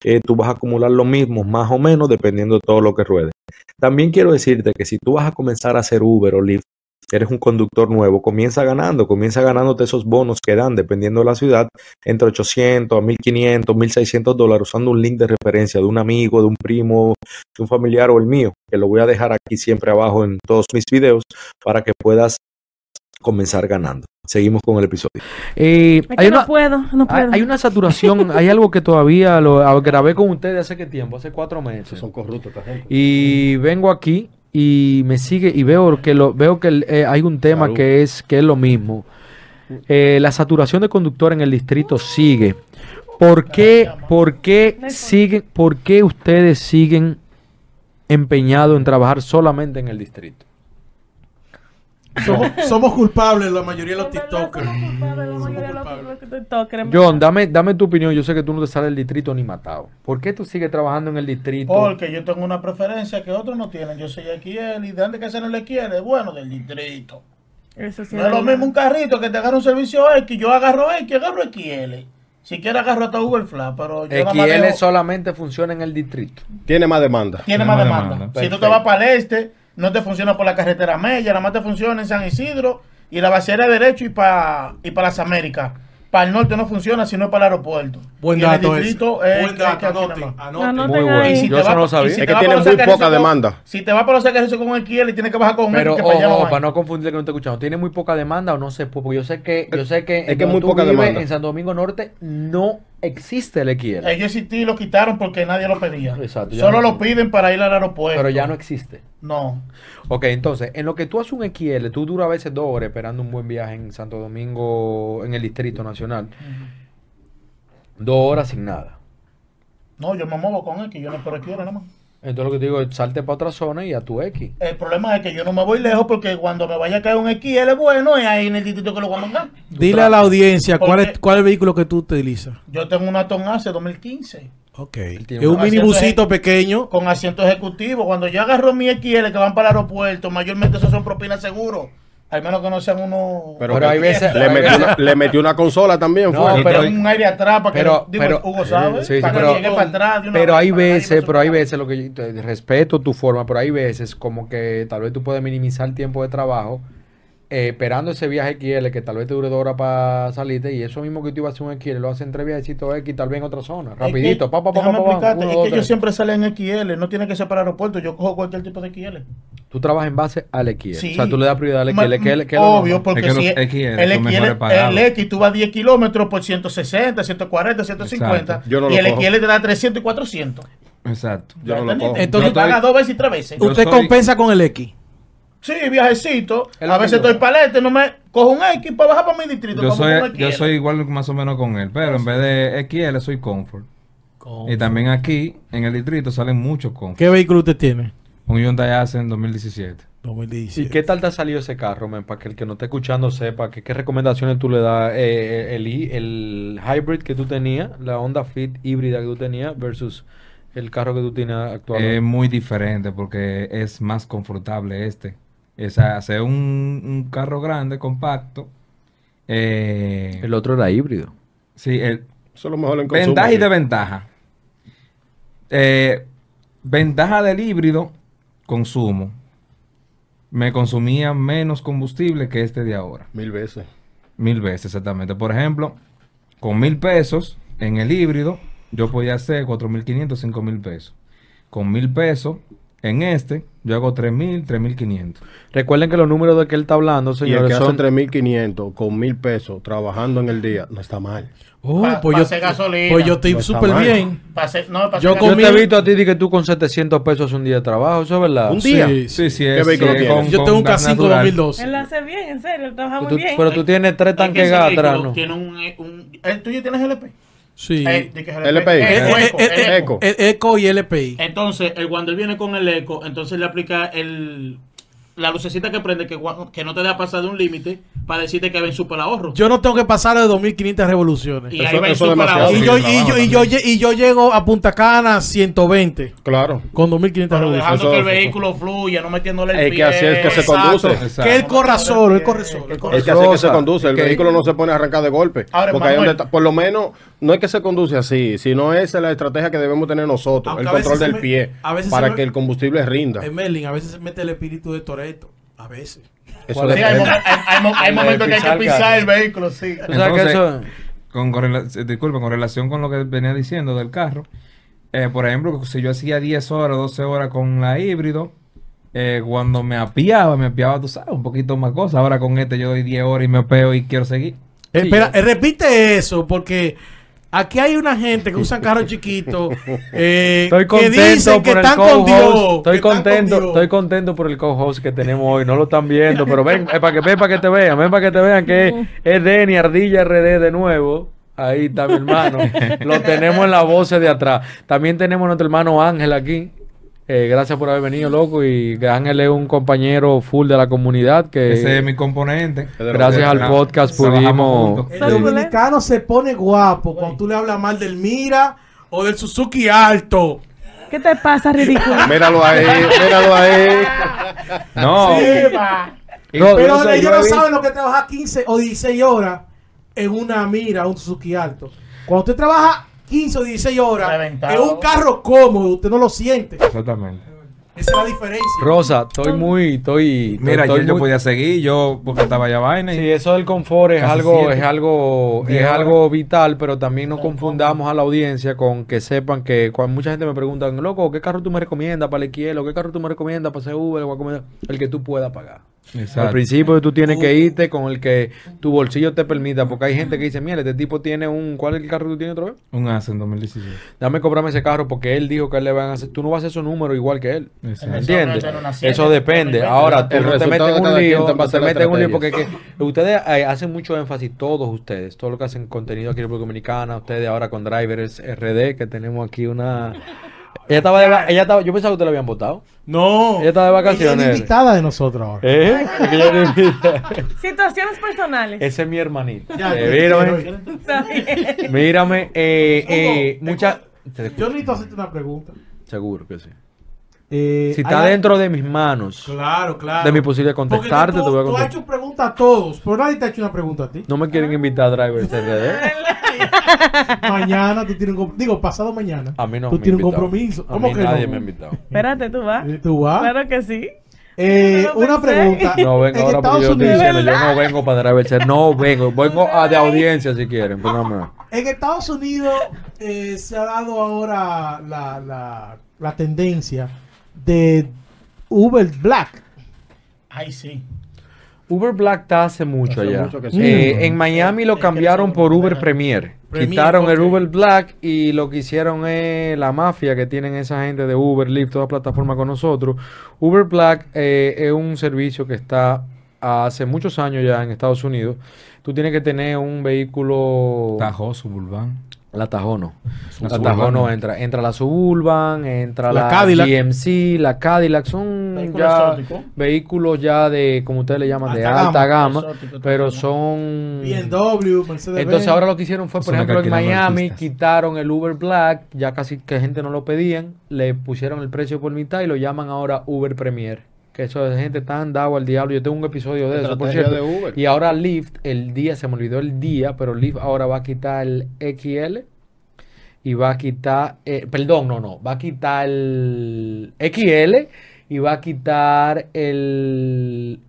Eh, tú vas a acumular lo mismo, más o menos, dependiendo de todo lo que ruede. También quiero decirte que si tú vas a comenzar a hacer Uber o Lyft, eres un conductor nuevo, comienza ganando, comienza ganándote esos bonos que dan, dependiendo de la ciudad, entre 800 a 1500, 1600 dólares, usando un link de referencia de un amigo, de un primo, de un familiar o el mío, que lo voy a dejar aquí siempre abajo en todos mis videos para que puedas comenzar ganando. Seguimos con el episodio. Eh, Es que hay, no una, puedo, no hay, puedo. hay una saturación, [laughs] hay algo que todavía lo grabé con ustedes hace qué tiempo, hace cuatro meses. Son corruptos esta gente. Y vengo aquí y me sigue y veo que lo veo que eh, hay un tema Salud. que es que es lo mismo. Eh, la saturación de conductor en el distrito sigue. ¿Por qué, por qué siguen, por qué ustedes siguen empeñados en trabajar solamente en el distrito? Somos, [laughs] somos culpables la mayoría de los TikTokers. somos culpables, la mayoría de los- culpables. los tiktokers, en John, dame, dame tu opinión. Yo sé que tú no te sales del distrito ni matado. ¿Por qué tú sigues trabajando en el distrito? Porque yo tengo una preferencia que otros no tienen. Yo soy XL y de antes que se no le quiere, bueno, del distrito. Eso sí No es lo mismo un carrito que te agarra un servicio X, yo agarro X, agarro XL. Si quieres agarro hasta Google Flash, pero yo XL dejo- solamente funciona en el distrito. Tiene más demanda. tiene Tiene más más demanda. demanda. Si tú te vas para el este, no te funciona por la carretera Mella, nada más te funciona en San Isidro y la vaciera derecho y para y para las Américas. Para el norte no funciona, sino para el aeropuerto. Buen Y en el dato es Buen dato, anoten, Muy bueno. Y si Yo te eso vas no lo y sabía. si Es que tiene muy poca con- demanda. Si te vas por los sacrificios con XL, tienes que bajar con Pero X, que para no para no confundir que no te escuchando, ¿tiene muy poca demanda o no sé? Porque yo sé que, yo sé que, Es que muy tú poca vives, demanda. En Santo Domingo Norte no existe el XL. Ellos existí y lo quitaron porque nadie lo pedía. Exacto, Solo no lo piden para ir al aeropuerto. pero ya no existe. No. Ok, entonces, en lo que tú haces un XL, tú duras a veces dos horas esperando un buen viaje en Santo Domingo, en el Distrito Nacional. Dos horas sin nada. No, yo me muevo con X, yo no espero XL nada más. Entonces lo que te digo es salte para otra zona y a tu X. El problema es que yo no me voy lejos porque cuando me vaya a caer un XL bueno es ahí en el distrito que lo voy a mandar. Dile a la audiencia cuál es, cuál es el vehículo que tú utilizas. Yo tengo una Ton Ace 2015 Ok. Es un minibusito pequeño. con asiento ejecutivo. Cuando yo agarro mi XL que van para el aeropuerto, mayormente esos son propinas seguros. Al menos que no sean unos... Pero, Pero hay veces- le, metió una, le metió una consola también. No, fue. Pero- un aire atrás para que Pero, digo, pero, Hugo sabe, sí, sí, para pero, que llegue para atrás. de una pero hay veces, pero hay veces lo que yo te- respeto tu forma, pero hay veces como que tal vez tú puedes minimizar el tiempo de trabajo eh, esperando ese viaje XL que tal vez te dure dos horas para salirte y eso mismo que tú ibas a hacer un XL lo hacen tres viajecitos X tal vez en otra zona, rapidito, que, pa, pa, es que yo tres. siempre sale en XL, no tiene que ser para aeropuerto, yo cojo cualquier tipo de XL. Tú trabajas en base al XL, Sí. o sea, tú le das prioridad al XL, que es- que es lo Obvio, porque Es que si el, XL el XL, X tú vas 10 kilómetros por 160, 140, 150 Exacto. Yo no y el cojo. XL te da 300 y 400. Exacto. Yo ¿Ya no lo cojo. Entonces- Lo pagas dos veces y tres veces. Usted soy- compensa con el X. Sí, viajecito. Es A veces estoy palete, no me cojo un X para bajar para mi distrito. Yo soy, yo igual más o menos con él, pero en vez de XL soy Comfort. Y también aquí, en el distrito, salen muchos Comfort. ¿Qué vehículo usted tiene? Un Hyundai Accent 2017. 2017. ¿Y qué tal te ha salido ese carro, men? Para que el que no esté escuchando sepa que, qué recomendaciones tú le das eh, el, i- el hybrid que tú tenías, la Honda Fit híbrida que tú tenías versus el carro que tú tienes Es actualmente. muy diferente porque es más confortable este. Es hacer un, un carro grande, compacto. Eh, el otro era híbrido. sí, el, Eso es lo mejor en consumo. Ventaja y sí. desventaja. Eh, ventaja del híbrido, consumo. Me consumía menos combustible que este de ahora. Mil veces. Mil veces, exactamente. Por ejemplo, con mil pesos en el híbrido, yo podía hacer 4.500, 5.000 pesos. Con mil pesos en este, yo hago 3.000, 3.500. Recuerden que los números de que él está hablando, Y el señores, que son... 3.500 con mil pesos trabajando en el día, no está mal. Oh, Pa- pues, pa' yo, hacer gasolina. pues yo estoy No súper bien. Pa' hacer- no, pa' Yo te he visto a ti que tú con 700 pesos un día de trabajo, ¿eso es verdad? Un día. Sí, Sí, sí. sí, ¿Qué es, vehículo sí, tienes? con- Yo tengo un gas K5 natural. 2012. Él lo hace bien, en serio, él trabaja muy Tú- bien. pero tú tienes tres Es que tanques gas atrás, ¿no? Tiene un, un- ¿El tuyo tienes LP? Sí. Eh, di que es LPI. Eco, el Eco. el Eco y LPI. Entonces, el, cuando él viene con el eco, entonces le aplica el, la lucecita que prende que, que no te da pasar de un límite para decirte que ven super ahorro. Yo no tengo que pasar de 2500 revoluciones. y Eso- ahí eso es super demasiado. ahorro. Y yo, y, yo, y, yo, y yo llego a Punta Cana 120 Claro. con 2500 Pero revoluciones. dejando que el Eso- vehículo fluya, no metiéndole el Es pie. que así es que se conduce. Exacto. Que él corra solo, él corre solo. él corre Es que así es que se conduce. El vehículo no se pone a arrancar de golpe. Ahora, porque ahí Manuel. donde está- por lo menos, no es que se conduce así, sino esa es la estrategia que debemos tener nosotros. Aunque el control del me- pie. a veces se Para me- que el combustible rinda. En Merlin a veces se mete el espíritu de Toreto. A veces. Hay, momentos que hay que pisar el vehículo, sí. Tú sabes que Entonces, eso... Con, con eh, disculpa, con relación con lo que venía diciendo del carro, eh, por ejemplo, si yo hacía 10 horas, 12 horas con la híbrido, eh, cuando me apiaba, me apiaba, tú sabes, un poquito más cosas. Ahora con este yo doy 10 horas y me apeo y quiero seguir. Sí, espera, eh, repite eso, porque aquí hay una gente que usa carros chiquitos [laughs] eh, Estoy que contento dicen que por el están con Dios. Estoy con contento, estoy contento por el co-host que tenemos hoy. No lo están viendo, pero ven, [laughs] para que ven para que te vean, ven para que te vean que es, [laughs] es Denny Ardilla RD de nuevo. Ahí está mi hermano. lo tenemos en la voz de atrás. También tenemos a nuestro hermano Ángel aquí. Eh, gracias por haber venido, loco. Y Ángel es un compañero full de la comunidad que Ese es mi componente. gracias al podcast pudimos... El dominicano se pone guapo cuando tú le hablas mal del Mira o del Suzuki Alto. ¿Qué te pasa, ridículo? [laughs] Míralo ahí, míralo ahí. No, Sí, No, Pero ellos no saben lo que trabaja 15 o 16 horas en una Mira, un Suzuki Alto. Cuando usted trabaja 15 o 16 horas Reventado. en un carro cómodo, usted no lo siente. exactamente. Esa es la diferencia. Rosa, estoy muy, estoy, Mira, estoy yo muy- podía seguir, yo porque estaba ya vaina y Sí, eso del confort es Casi algo, siete. es algo, Diez es horas. algo vital, pero también no confundamos a la audiencia con que sepan que cuando mucha gente me pregunta, loco, ¿qué carro tú me recomiendas para el izquierdo? ¿Qué carro tú me recomiendas para hacer Uber? o para comer?" El que tú puedas pagar. Al principio tú tienes que irte con el que tu bolsillo te permita, porque hay gente que dice, mira, este tipo tiene un, ¿cuál es el carro que tú tienes otra vez? Un ACE en 2017. Dame comprarme ese carro porque él dijo que él le van a hacer, tú no vas a hacer esos números igual que él. Exacto. ¿Entiendes? Eso depende. Ahora, tú El no te metes en un lío, te metes en un lío porque que ustedes eh, hacen mucho énfasis, todos ustedes, todos los que hacen contenido aquí en República Dominicana, ustedes ahora con Drivers RD, que tenemos aquí una... Ella estaba, de va- ella estaba, yo pensaba que ustedes la habían votado. No. Ella está de vacaciones. Ella es invitada de nosotros ahora. ¿Eh? Porque ella era invitada. Situaciones personales. Ese es mi hermanito. Ya, Eh, yo mírame, quiero- Está bien. mírame, eh, eh, mucha... te Yo necesito hacerte una pregunta. Seguro que sí. Eh, Si está hay- dentro de mis manos, Claro, claro. de mi posibilidad de Porque contestarte, tú, te voy a tú has contestar. hecho preguntas a todos, pero nadie te ha hecho una pregunta a ti. No me quieren invitar a Drivers RD. [laughs] mañana tú tienes un digo, pasado mañana. A mí no Tú me tienes un compromiso. A ¿Cómo mí que nadie no? me ha invitado. Espérate, tú vas. ¿Tú vas? Claro que sí. Eh, no una pregunta. No vengo en ahora porque yo estoy diciendo, yo no vengo para RD, no vengo, vengo a de audiencia si quieren, pero no me- en Estados Unidos eh, se ha dado ahora la, la, la tendencia de Uber Black. Ay, sí. Uber Black está hace mucho Hace allá. mucho que sí. Eh, en Miami lo cambiaron por Uber Premier. Quitaron el. Uber Black y lo que hicieron es la mafia que tienen esa gente de Uber, Lyft, toda plataforma con nosotros. Uber Black eh, es un servicio que está hace muchos años ya en Estados Unidos. Tú tienes que tener un vehículo... Tajo, Suburban. La Tajo no. La La Tajo Suburban no no. entra. Entra la Suburban, entra La la, Cadillac. GMC, la Cadillac. Son Vehículo ya exótico. vehículos ya de, como ustedes le llaman, de Alta alta gama. gama. Exótico, pero son... BMW, Mercedes Entonces ahora lo que hicieron fue, por Son ejemplo, en Miami artistas. quitaron el Uber Black, ya casi que gente no lo pedían, le pusieron el precio por mitad y lo llaman ahora Uber Premier. Que eso es gente tan dado al diablo. Yo tengo un episodio de eso, por cierto. de Uber. Y ahora Lyft, el día, se me olvidó el día, pero Lyft ahora va a quitar el XL y va a quitar, eh, perdón, no, no, va a quitar el XL y va a quitar el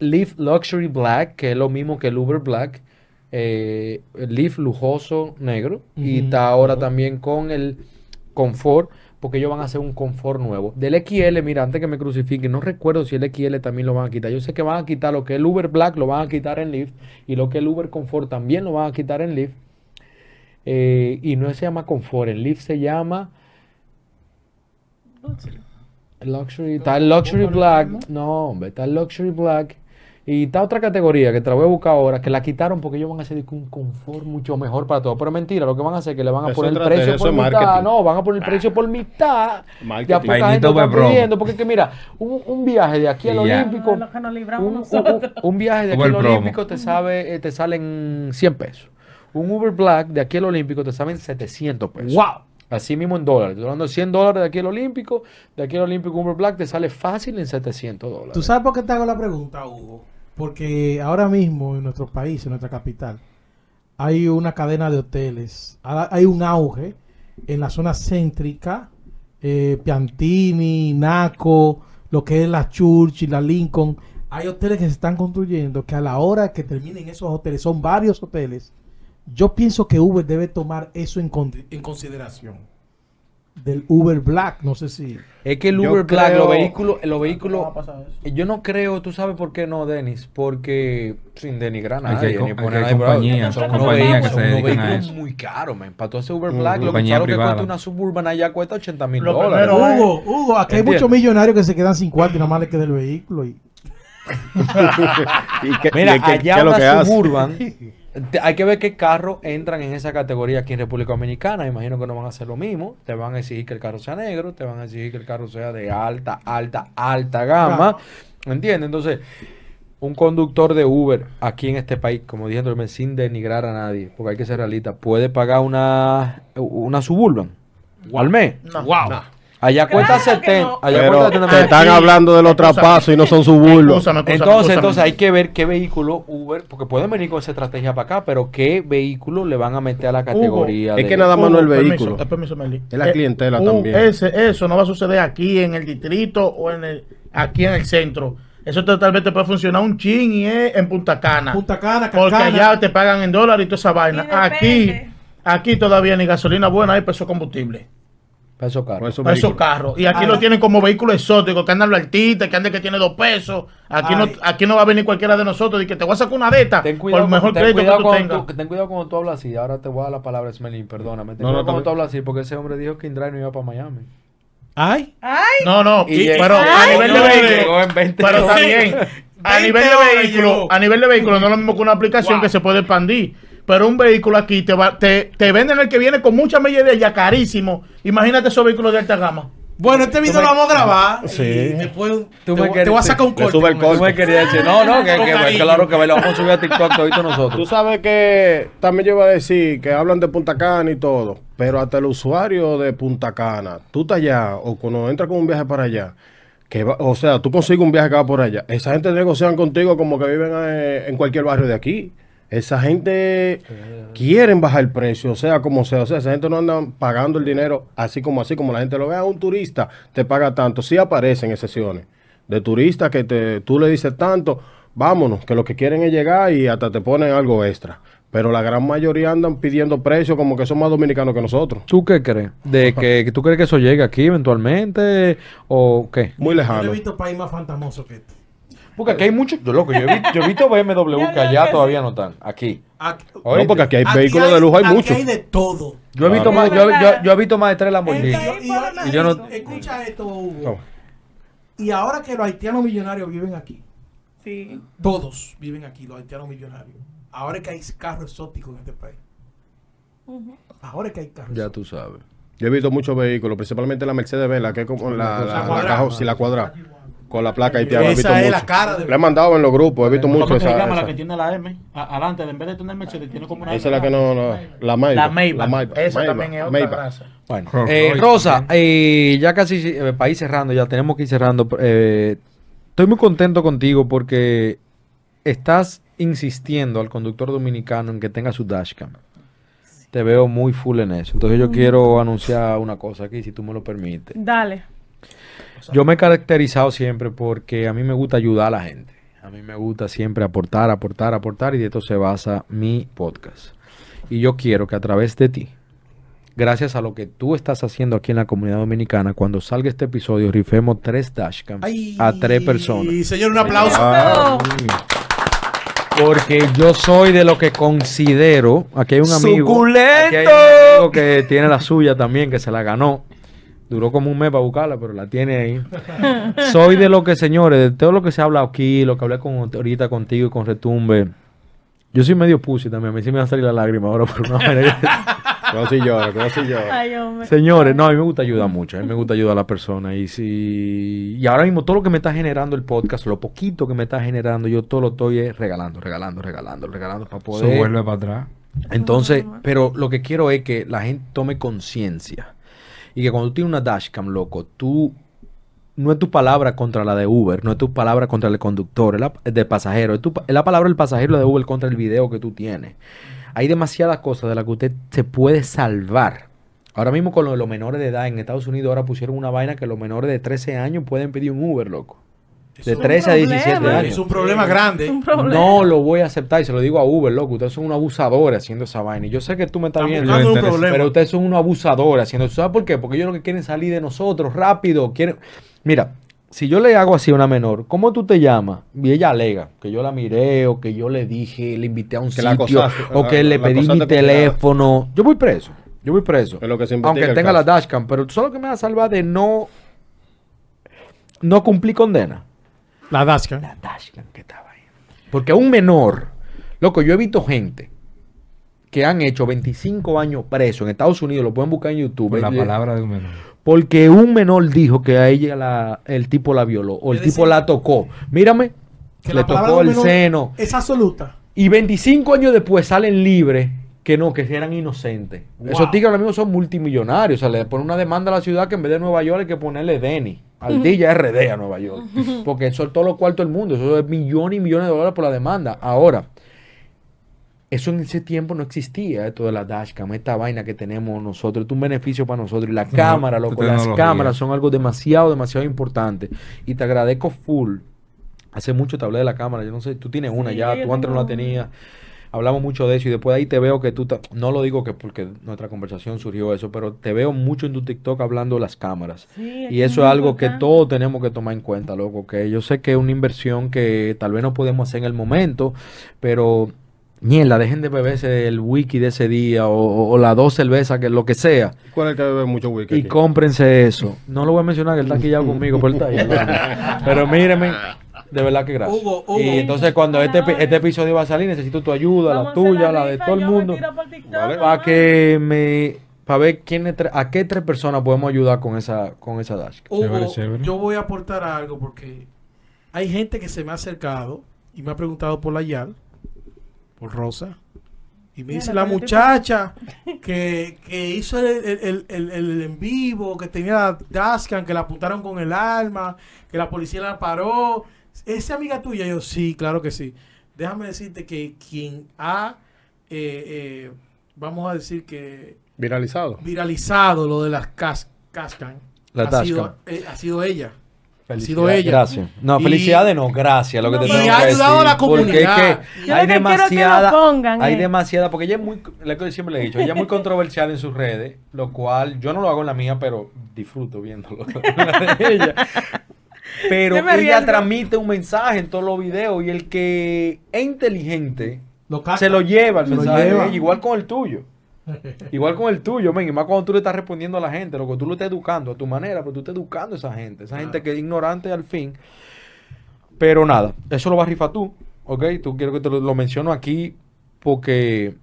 Leaf Luxury Black, que es lo mismo que el Uber Black, eh, Leaf lujoso negro, y está ahora también con el Confort, porque ellos van a hacer un Confort nuevo. Del XL, mira, antes que me crucifiquen, no recuerdo si el XL también lo van a quitar. Yo sé que van a quitar lo que es el Uber Black, lo van a quitar en Leaf, y lo que es el Uber Confort también lo van a quitar en Leaf. Eh, y no se llama Confort, en Leaf se llama Luxury, está el Luxury Black. No, hombre, está el Luxury Black. Y está otra categoría que te la voy a buscar ahora, que la quitaron porque ellos van a hacer un confort mucho mejor para todos. Pero mentira, lo que van a hacer es que le van a Eso poner el precio por mitad. marketing. No, van a poner el precio por mitad. Marketing. Ya poca gente está pidiendo. Porque es que mira, un, un viaje de aquí al. Olímpico, un, nosotros. un- un viaje de aquí al. Olímpico te sabe, eh, te salen 100 pesos. Un Uber Black de aquí al Olímpico te saben 700 pesos. ¡Wow! Así mismo en dólares. Estoy hablando de 100 dólares de aquí al Olímpico. De aquí al Olímpico Uber Black te sale fácil en 700 dólares. ¿Tú sabes por qué te hago la pregunta, Hugo? Porque ahora mismo en nuestro país, en nuestra capital, hay una cadena de hoteles. Ha- Hay un auge en la zona céntrica, eh, Piantini, Naco, lo que es la Church y la Lincoln. hay hoteles que se están construyendo que a la hora que terminen esos hoteles, son varios hoteles, yo pienso que Uber debe tomar eso en consideración. Del Uber Black, no sé si... Es que el Yo Uber Black, creo- los vehículos, los ¿Cómo vehículos, yo no creo, tú sabes por qué no, Denis, porque sin denigrar a Hay que poner que compañías, son unos compañías vehículos, que se son unos dedican a vehículos eso. muy caros, man. Para tú hacer Uber Black, lo que, que cuesta una Suburban allá cuesta 80 mil Lo dólares. Hugo, Hugo, aquí hay muchos millonarios que se quedan sin cuarto y nada más le queda el vehículo. Y... [laughs] ¿Y qué- Mira, y qué- allá que una? Suburban, [laughs] hay que ver qué carros entran en esa categoría aquí en República Dominicana. Imagino que no van a hacer lo mismo. Te van a exigir que el carro sea negro, te van a exigir que el carro sea de alta, alta, alta gama. ¿Entiendes? Entonces, un conductor de Uber aquí en este país, como dije anteriormente, sin denigrar a nadie, porque hay que ser realista, puede pagar una, una Suburban al mes. No. Allá cuesta Claro que 70. no. Allá Pero cuesta 70 te están hablando de los traspasos y no son suburbios. Entonces, entonces hay que ver qué vehículo Uber, porque pueden venir con esa estrategia para acá, pero qué vehículo le van a meter a la categoría. es de- que nada más no el permiso, vehículo. eh, permiso. Es la Eh, clientela uh, también. Ese, eso no va a suceder aquí en el distrito o en el, aquí en el centro. Eso totalmente puede funcionar un chin y es en Punta Cana. Punta Cana, Porque allá te pagan en dólares y toda esa vaina. Aquí, aquí todavía ni gasolina buena hay peso combustible. Para esos carros. Por Para esos carros. Y aquí Ah. lo tienen como vehículo exótico, que andan los artistas, que andan que tiene dos pesos. Aquí no, aquí no va a venir cualquiera de nosotros y que te voy a sacar una de estas Ten por cuidado, el mejor ten crédito cuidado que tú cuando tengas. tú- ten cuidado cuando tú hablas así. Ahora te voy a dar la palabra, Smelin, perdóname. Ten No, no, cuidado cuando está tú hablas así, porque ese hombre dijo que Indra no iba para Miami. Ay, Ay, No, no, Y y- llegó- pero a nivel de no, vehículo. llegó en 20 Pero está bien. A 20 nivel de vehículo, a nivel de vehículo no es lo mismo que una aplicación Wow. que se puede expandir. Pero un vehículo aquí te va, te, te venden el que viene con mucha milla de ella carísimo. Imagínate esos vehículos de alta gama. bueno, este video me- lo vamos a grabar. Sí. Y después Tú te, me voy- quieres- te voy a sacar un te corte. sube el corte. Tú me querías decir, no, no, que, claro que lo vamos a subir a TikTok todito Tú nosotros. sabes que también yo iba a decir que hablan de Punta Cana y todo, pero hasta el usuario de Punta Cana, tú estás allá o cuando entras con un viaje para allá, que va- o sea, tú consigues un viaje que va por allá, esa gente negocian contigo como que viven eh, en cualquier barrio de aquí. Esa gente quieren bajar el precio, o sea, como sea. O sea, esa gente no anda pagando el dinero así como así, como la gente lo ve. A un turista te paga tanto. Sí aparecen excepciones de turistas que te, tú le dices tanto, vámonos, que lo que quieren es llegar y hasta te ponen algo extra. Pero la gran mayoría andan pidiendo precios como que son más dominicanos que nosotros. ¿Tú qué crees? ¿De que, tú crees que eso llegue aquí eventualmente o qué? Muy Yo no lejano. he visto país más fantamoso que este. Porque aquí hay muchos, yo loco, yo he visto, yo he visto BMW que allá todavía no están, aquí. Aquí, No, porque aquí hay aquí vehículos de lujo, hay aquí muchos. hay de todo. Yo he visto Claro. más, yo, yo- yo he visto más de tres Lamborghini. Ahí Y, por y- Y yo no- Escucha esto, Hugo. No. Y ahora que los haitianos millonarios viven aquí, sí. todos viven aquí, los haitianos millonarios. Ahora es que hay carros exóticos en este país. Ahora es que hay carros. Ya tú sabes. Yo he visto muchos vehículos, principalmente la Mercedes Benz, la que es como la, la, la, cuadrada. caja- sí, la cuadra, con la placa haitiana. he Esa visto es mucho. la cara de- Le he mandado en los grupos, he visto mucho ¿Cómo se esa. llama la que tiene la M? A- Adelante, en vez de tener Mercedes, tiene como una Esa es la que no, no la Maybach. La Maybach. Maybach, Esa también es otra raza. Bueno, eh, Rosa, eh, ya casi eh, país cerrando, ya tenemos que ir cerrando. eh, estoy muy contento contigo porque estás insistiendo al conductor dominicano en que tenga su dashcam. Te veo muy full en eso. Entonces yo quiero anunciar una cosa aquí, si tú me lo permites. Dale. Yo me he caracterizado siempre porque a mí me gusta ayudar a la gente. A mí me gusta siempre aportar, aportar, aportar y de esto se basa mi podcast. Y yo quiero que a través de ti, gracias a lo que tú estás haciendo aquí en la comunidad dominicana, cuando salga este episodio, rifemos tres dashcams Ay, a tres personas. Y señor, un aplauso. Porque yo soy de lo que considero. Aquí hay un amigo. ¡Suculento! Aquí hay un amigo que tiene la suya también, que se la ganó. Duró como un mes para buscarla, pero la tiene ahí. [laughs] soy de lo que, señores, de todo lo que se habla aquí, lo que hablé con, ahorita contigo y con Retumbe. Yo soy medio pussy también. A mí sí me va a salir la lágrima ahora por una manera. [laughs] No no si llora. Ay, hombre. Señores, no, a mí me gusta ayudar mucho. A mí me gusta ayudar a la persona. Y si y ahora mismo todo lo que me está generando el podcast, lo poquito que me está generando, yo todo lo estoy eh, regalando, regalando, regalando, regalando para poder. vuelve para atrás. Entonces, pero lo que quiero es que la gente tome conciencia. Y que cuando tú tienes una dashcam, loco, tú no es tu palabra contra la de Uber, no es tu palabra contra el conductor, es la del pasajero, es, la palabra del pasajero de Uber contra el video que tú tienes. Hay demasiadas cosas de las que usted se puede salvar. Ahora mismo con lo de los menores de edad en Estados Unidos ahora pusieron una vaina que los menores de 13 años pueden pedir un Uber, loco. De un 13 a problema. 17 años. Es un problema grande. Es un problema. No lo voy a aceptar y se lo digo a Uber, loco. Ustedes son unos abusadores haciendo esa vaina. Y yo sé que tú me estás Estamos viendo. un problema. Pero ustedes son unos abusadores haciendo eso. ¿Sabes por qué? Porque ellos lo que quieren salir de nosotros rápido. Quieren... Mira, si yo le hago así a una menor, ¿cómo tú te llamas? Y ella alega que yo la miré o que yo le dije, le invité a un Que la sitio o que la- le la pedí mi teléfono. Yo voy preso. Yo voy preso. Es lo que se investiga Aunque tenga la caso. dashcam. Pero tú sabes lo que me va a salvar de no, no cumplir condena. La Dashcam. La dashcam que estaba ahí. Porque un menor, loco, yo he visto gente que han hecho 25 años preso en Estados Unidos, lo pueden buscar en YouTube. Por la eh, palabra de un menor. Porque un menor dijo que a ella la- el tipo la violó o el tipo decir, la tocó. Mírame, Que le la palabra tocó de el un menor seno. Es absoluta. Y 25 años después salen libres que no, que eran inocentes. Wow. Esos tigres ahora mismo son multimillonarios. O sea, le ponen una demanda a la ciudad que en vez de Nueva York hay que ponerle Denny. Aldilla RD a Nueva York. Porque eso es todo lo cuarto del mundo. Eso es millones y millones de dólares por la demanda. Ahora, eso en ese tiempo no existía, esto de la dashcam, esta vaina que tenemos nosotros, es un beneficio para nosotros. Y la cámara, loco, las cámaras son algo demasiado, demasiado importante. Y te agradezco full. Hace mucho te hablé de la cámara, yo no sé, tú tienes una Sí, ya, tú antes no la tenías. Hablamos mucho de eso y después de ahí te veo que tú, ta- no lo digo que porque nuestra conversación surgió eso, pero te veo mucho en tu TikTok hablando de las cámaras. Sí, Y es eso es algo que todos tenemos que tomar en cuenta, loco. Que yo sé que es una inversión que tal vez no podemos hacer en el momento, pero mierda, dejen de beberse el wiki de ese día o, o- o las dos cervezas, que lo que sea, ¿Cuál es el que bebe mucho whisky? y aquí? cómprense eso. No lo voy a mencionar, que él está aquí ya [laughs] conmigo, pero él está ahí. Pero mírenme, de verdad que gracias. Hugo, Hugo. Y entonces cuando este, este episodio va a salir, necesito tu ayuda, Vamos la tuya, la de todo el mundo. Vale. Para que me... Para ver quién a qué tres personas podemos ayudar con esa, con esa dash. Hugo, Chévere, chévere. yo voy a aportar algo porque hay gente que se me ha acercado y me ha preguntado por la YAL, por Rosa. Y me dice la muchacha que, que hizo el, el- el- el- el en vivo, que tenía la Dascan, que la apuntaron con el arma, que la policía la paró. ¿Es amiga tuya? Yo, sí, claro que sí. Déjame decirte que quien ha, eh, eh, vamos a decir que Viralizado. viralizado lo de las cas Cascan La ha, sido, eh, ha sido ella. Ha sido Felicidades, ella. Gracias. No, Y- felicidades no, gracias. Lo que No, te tengo Y ha que ayudado decir, a la comunidad. Es que hay que demasiada, pongan, hay eh. demasiada, porque ella es muy, lo que siempre le he dicho, ella es muy controversial en sus redes, lo cual yo no lo hago en la mía, pero disfruto viéndolo [laughs] Pero ella transmite un mensaje en todos los videos y el que es inteligente Lo se lo lleva el mensaje de lleva. ella, igual con el tuyo. [laughs] Igual con el tuyo, men, y más cuando tú le estás respondiendo a la gente, lo que tú lo estás educando a tu manera, pero tú estás educando a esa gente, esa gente que es ignorante al fin. Pero nada, eso lo vas a rifar tú, ¿ok? Tú quiero que te lo, lo menciono aquí porque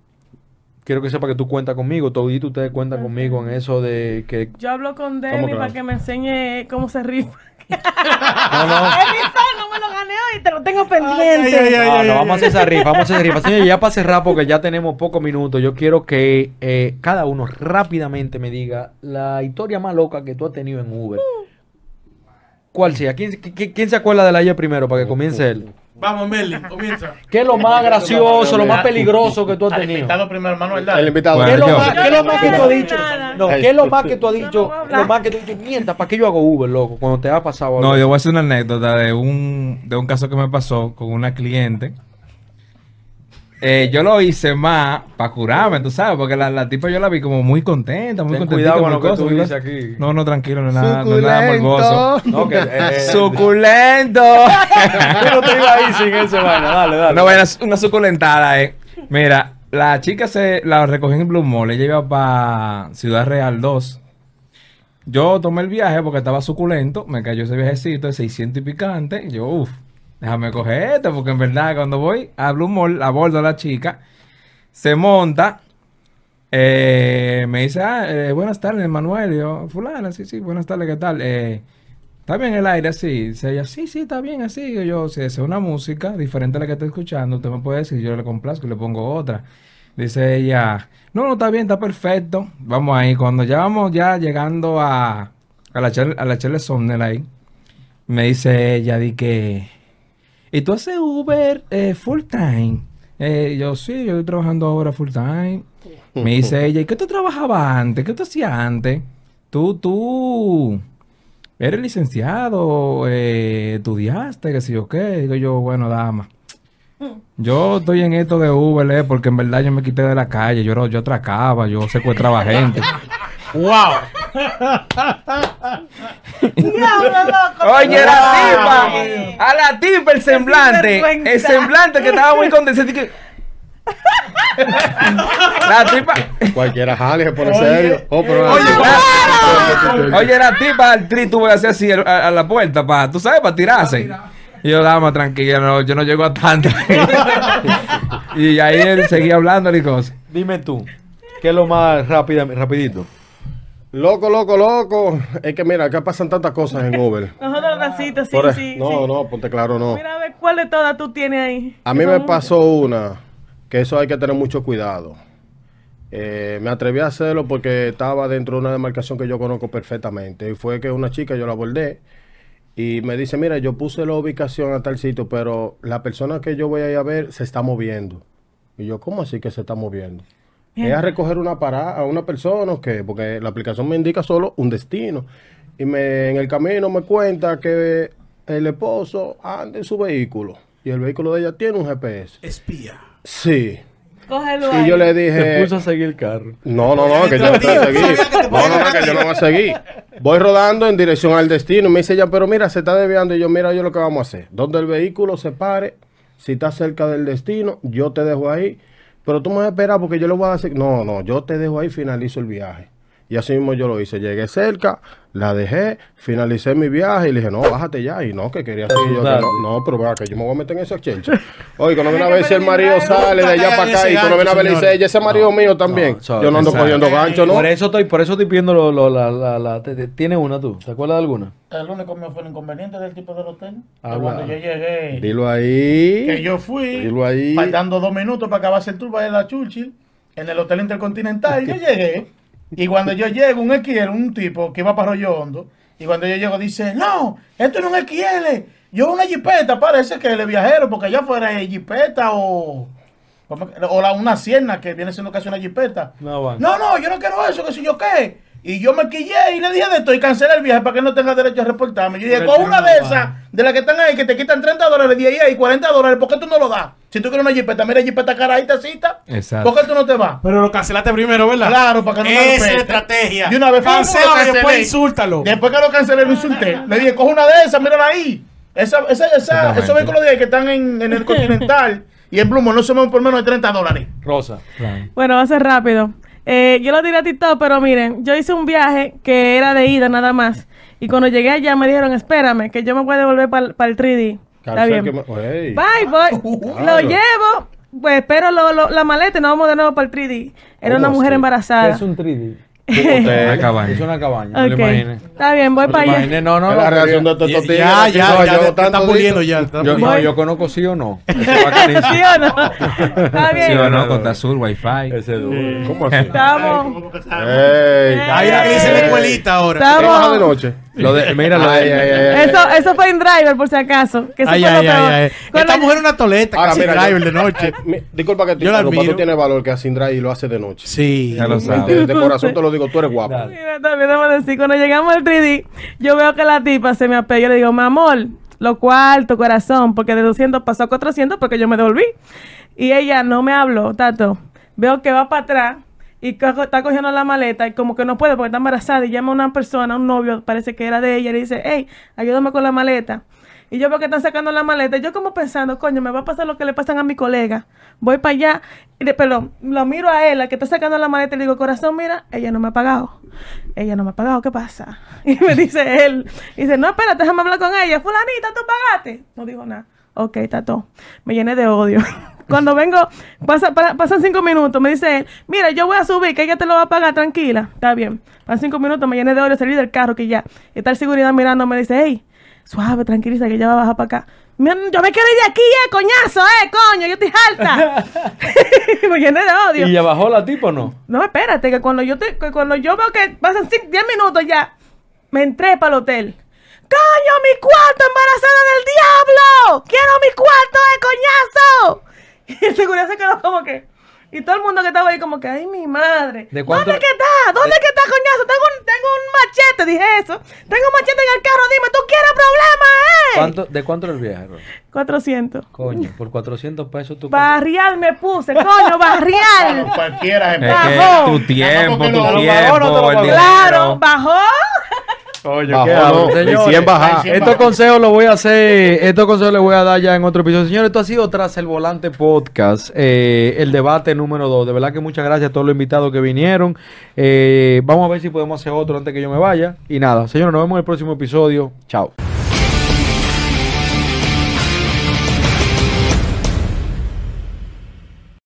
quiero que sepa que tú cuentas conmigo, todito ustedes cuentan conmigo en eso de que... Yo hablo con Denny para que me enseñe cómo se rifa. [laughs] No, no. No me lo gané hoy, te lo tengo ay, pendiente. ay, ay. No, no, vamos a hacer esa rifa, vamos a hacer esa rifa. Señores, ya para cerrar, porque ya tenemos pocos minutos, yo quiero que eh, cada uno rápidamente me diga la historia más loca que tú has tenido en Uber. ¿Cuál sea? ¿Quién, qui- quién se acuerda de la ella primero para que comience él? Vamos, Merlin, comienza. ¿Qué es lo más gracioso, lo más peligroso que tú has tenido? invitado primero, Manuel, El dale. invitado. ¿Qué es lo más, qué es lo más que tú has dicho? No, ¿qué es lo más que tú has dicho? Lo más que tú has dicho, mierda, ¿para qué yo hago Uber, loco? Cuando te ha pasado algo No, yo voy a hacer una anécdota de un, de un caso que me pasó con una cliente. Eh, yo lo hice más para curarme, tú sabes, porque la, la tipa yo la vi como muy contenta, muy Ten contenta. cuidado con lo que tú dices aquí. No, no, tranquilo, no es nada, no es nada morboso. No, que... eh, [laughs] ¡Suculento! [laughs] Tú no te ibas ahí sin ese vaina, dale, dale. Una, vaina, una suculentada, eh. Mira, la chica se la recogí en Blue Mall, ella iba para Ciudad Real 2. Yo tomé el viaje porque estaba suculento, me cayó ese viajecito de 600 y picante. Y yo, uff, déjame coger esto, porque en verdad cuando voy a Blue Mall, a bordo la chica, se monta, eh, me dice, ah, eh, buenas tardes, Manuel. Yo, fulana, sí, sí, buenas tardes, ¿qué tal? Eh, ¿Está bien el aire así? Dice ella, sí, sí, está bien así. Yo, si desea una música diferente a la que estoy escuchando, usted me puede decir, yo le complazco y le pongo otra. Dice ella, no, no, está bien, está perfecto. Vamos ahí. Cuando ya vamos ya llegando a, a la a la Somnel ahí, me dice ella, di que, ¿y tú haces Uber eh, full time? Eh, yo, sí, yo estoy trabajando ahora full time. Me dice [laughs] ella, ¿y qué tú trabajabas antes? ¿Qué tú hacías antes? Tú, tú... ¿eres licenciado? Eh, ¿Estudiaste? ¿Qué sé yo qué? Digo yo, bueno, dama. Yo estoy en esto de Uber, eh, porque en verdad yo me quité de la calle. Yo, yo atracaba, yo secuestraba gente. [laughs] ¡Wow! Oye, la tipa, a la tipa el semblante, el semblante que estaba muy condescendiente. que- [laughs] La tipa, Cualquiera jale, pone serio. Oh, pero oye, la, oye, la tipa al tri tuvo que hacer así a, a la puerta, pa, tú sabes, para tirarse. Y yo, dama, tranquila, no, yo no llego a tanto. [laughs] y ahí él seguía hablando y cosas. Dime tú, ¿qué es lo más rápida, rapidito? Loco, loco, loco. Es que mira, acá pasan tantas cosas en Uber. [laughs] Nosotros tacito, sí, sí. no, sí. no, ponte claro, no. Mira a ver cuál de todas tú tienes ahí. A mí me pasó una, que eso hay que tener mucho cuidado. Eh, me atreví a hacerlo porque estaba dentro de una demarcación que yo conozco perfectamente. Y fue que una chica, yo la abordé y me dice, mira, yo puse la ubicación a tal sitio, pero la persona que yo voy a ir a ver se está moviendo. Y yo, ¿cómo así que se está moviendo? ¿Es a recoger una parada a una persona o qué? Porque la aplicación me indica solo un destino. Y me, en el camino me cuenta que el esposo anda en su vehículo. Y el vehículo de ella tiene un GPS. Espía. Sí. Cógelo Y ahí. yo le Te dije, puso a seguir el carro. no, no, no, que yo no te voy a seguir. No, no, no, que yo no voy a seguir. Voy rodando en dirección al destino. Y me dice ella, pero mira, se está desviando. Y yo, mira, yo lo que vamos a hacer. Donde el vehículo se pare, si está cerca del destino, yo te dejo ahí. Pero tú me vas a esperar porque yo le voy a decir, no, no, yo te dejo ahí, finalizo el viaje. Y así mismo yo lo hice. Llegué cerca, la dejé, finalicé mi viaje y le dije, no, bájate ya. Y no, que quería seguir yo. que no, no, pero vea que yo me voy a meter en esa chelcha. Oye, cuando viene a ver si el marido sale de allá para acá y cuando viene a ver le dice, gancho, "Ey, ese marido mío también. yo no ando cogiendo gancho, ¿no? Por eso estoy, por eso estoy pidiendo lo, lo- la, la, la- te- te- ¿Tienes una tú? ¿Te acuerdas de alguna? El único mío fue el inconveniente del tipo del hotel. Que Habla. cuando yo llegué, Dilo ahí. que yo fui, Dilo ahí. faltando dos minutos para acabarse el tour de la Churchill, en el Hotel Intercontinental, yo llegué. Y cuando yo llego, un XL, un tipo que iba para Rollo Hondo, y cuando yo llego dice, no, esto no es un XL, yo una jipeta, parece que es viajero, porque allá afuera es jipeta o... ¿cómo que- O la, una sierna que viene siendo casi una jipeta. No. No, no, yo no quiero eso, que si yo qué. Y yo me quillé y le dije de esto y cancelé el viaje para que no tenga derecho a reportarme. Yo dije, Pero con una no de esas, de las que están ahí, que te quitan 30 dólares de ahí y 40 dólares, ¿por qué tú no lo das? Si tú quieres una jipeta, mira jipeta cara ahí, cita. Exacto. ¿Por qué tú no te vas? Pero lo cancelaste primero, ¿verdad? Claro, para que no me Esa es la estrategia. De una vez Cancela y después insúltalo. Después que lo cancelé, lo insulté. Le dije, coge una de esas, mírala ahí. Esa, esa, esos vehículos de ahí que están en, en el [laughs] Continental y en Blumo no se mueven por menos de 30 dólares. Rosa. Claro. Bueno, va a ser rápido. Eh, yo lo tiré a TikTok, pero miren, yo hice un viaje que era de ida nada más. Y cuando llegué allá me dijeron, espérame, que yo me voy a devolver para el 3D. Está bien. que me- Ey. Bye, voy. [laughs] Lo Claro. llevo, pues espero lo- lo- la maleta y nos vamos de nuevo para el 3D. Era una ¿Cómo mujer así? embarazada. Es un 3D. [laughs] Hotel. Una cabaña. Es una cabaña. No lo Ok. imaginé. Está bien, voy No para allá. imaginé. No, no, Es la reacción de estos Ya, tigres. ya, ya, No, ya, yo te tanto está puliendo digo. ya. está Yo, puliendo. no, yo conozco sí o no. [laughs] Ese es bacanísimo. ¿Sí o no? Está bien. Sí o no, con azul, wifi. Ese es duro. ¿Cómo así? Estamos. Ey. Ahí la que dice la escuelita ahora. Está- ¿Qué baja de Estamos. noche? Lo de, mira, lo de, Ay, ay, ay, ay. Eso, eso fue en driver, por si acaso. Que eso Ay, fue lo ay, peor. ay, ay. Cuando- Esta mujer es una toleta, Ahora, casi mira, driver yo- de noche. [laughs] Mi- Disculpa que te Yo tú tienes valor que a Sindra y lo hace de noche. Sí. Ya lo De, [laughs] sabes. de corazón te lo digo, tú eres guapo. Mira, también debo decir, cuando llegamos al 3D, yo veo que la tipa se me apea. Yo le digo, mi amor, lo cuarto, corazón, porque de 200 pasó a 400 porque yo me devolví. Y ella no me habló, Tato. Veo que va para atrás y está cogiendo la maleta y como que no puede porque está embarazada y llama a una persona, un novio, parece que era de ella, y le dice, hey, ayúdame con la maleta. Y yo veo que están sacando la maleta. y Yo como pensando, coño, me va a pasar lo que le pasan a mi colega. Voy para allá, y de- lo miro a él, la que está sacando la maleta, y le digo, corazón, mira, ella no me ha pagado. Ella no me ha pagado, ¿qué pasa? [laughs] Y me dice él, dice, no, espérate, déjame hablar con ella. Fulanita, ¿tú pagaste? No dijo nada. Ok, está todo. Me llené de odio. [laughs] Cuando vengo, pasa- pa- pasan cinco minutos, me dice él, mira, yo voy a subir, que ella te lo va a pagar, tranquila. Está bien. Pasan cinco minutos, me llené de odio, salí del carro, que ya. Y está el seguridad mirando, me dice, hey, suave, tranquiliza, que ella va a bajar para acá. Mira, yo me quiero ir de aquí, eh, coñazo, eh, coño, yo estoy harta. [laughs] [laughs] me llené de odio. ¿Y ya bajó la tipo o no? No, espérate, que cuando yo te, que cuando yo veo que pasan 10 minutos ya, me entré para el hotel. ¡Coño, mi cuarto, embarazada del diablo! ¡Quiero mi cuarto de coñazo! Y el seguridad se quedó como que. Y todo el mundo que estaba ahí como que, ay, mi madre. ¿De cuánto- ¿Dónde que está? ¿Dónde que está, coñazo? Tengo un, tengo un machete, dije eso. Tengo un machete en el carro, dime, ¿tú quieres problemas, eh? ¿Cuánto, ¿De cuánto era el viaje, Ron? 400. Coño, por 400 pesos tú... Barrial me puse, coño, barrial. [laughs] Cualquiera se Es que Bajó. tu tiempo, tu tiempo. Claro, bajó. Coño, Bajó, ¿qué hablo? no, de Señores, 100 baja. Cien Estos consejos los voy a hacer, estos consejos les voy a dar ya en otro episodio. Señores, esto ha sido tras el volante podcast, eh, el debate número 2. De verdad que muchas gracias a todos los invitados que vinieron. Eh, vamos a ver si podemos hacer otro antes que yo me vaya. Y nada, señores, nos vemos en el próximo episodio. Chao.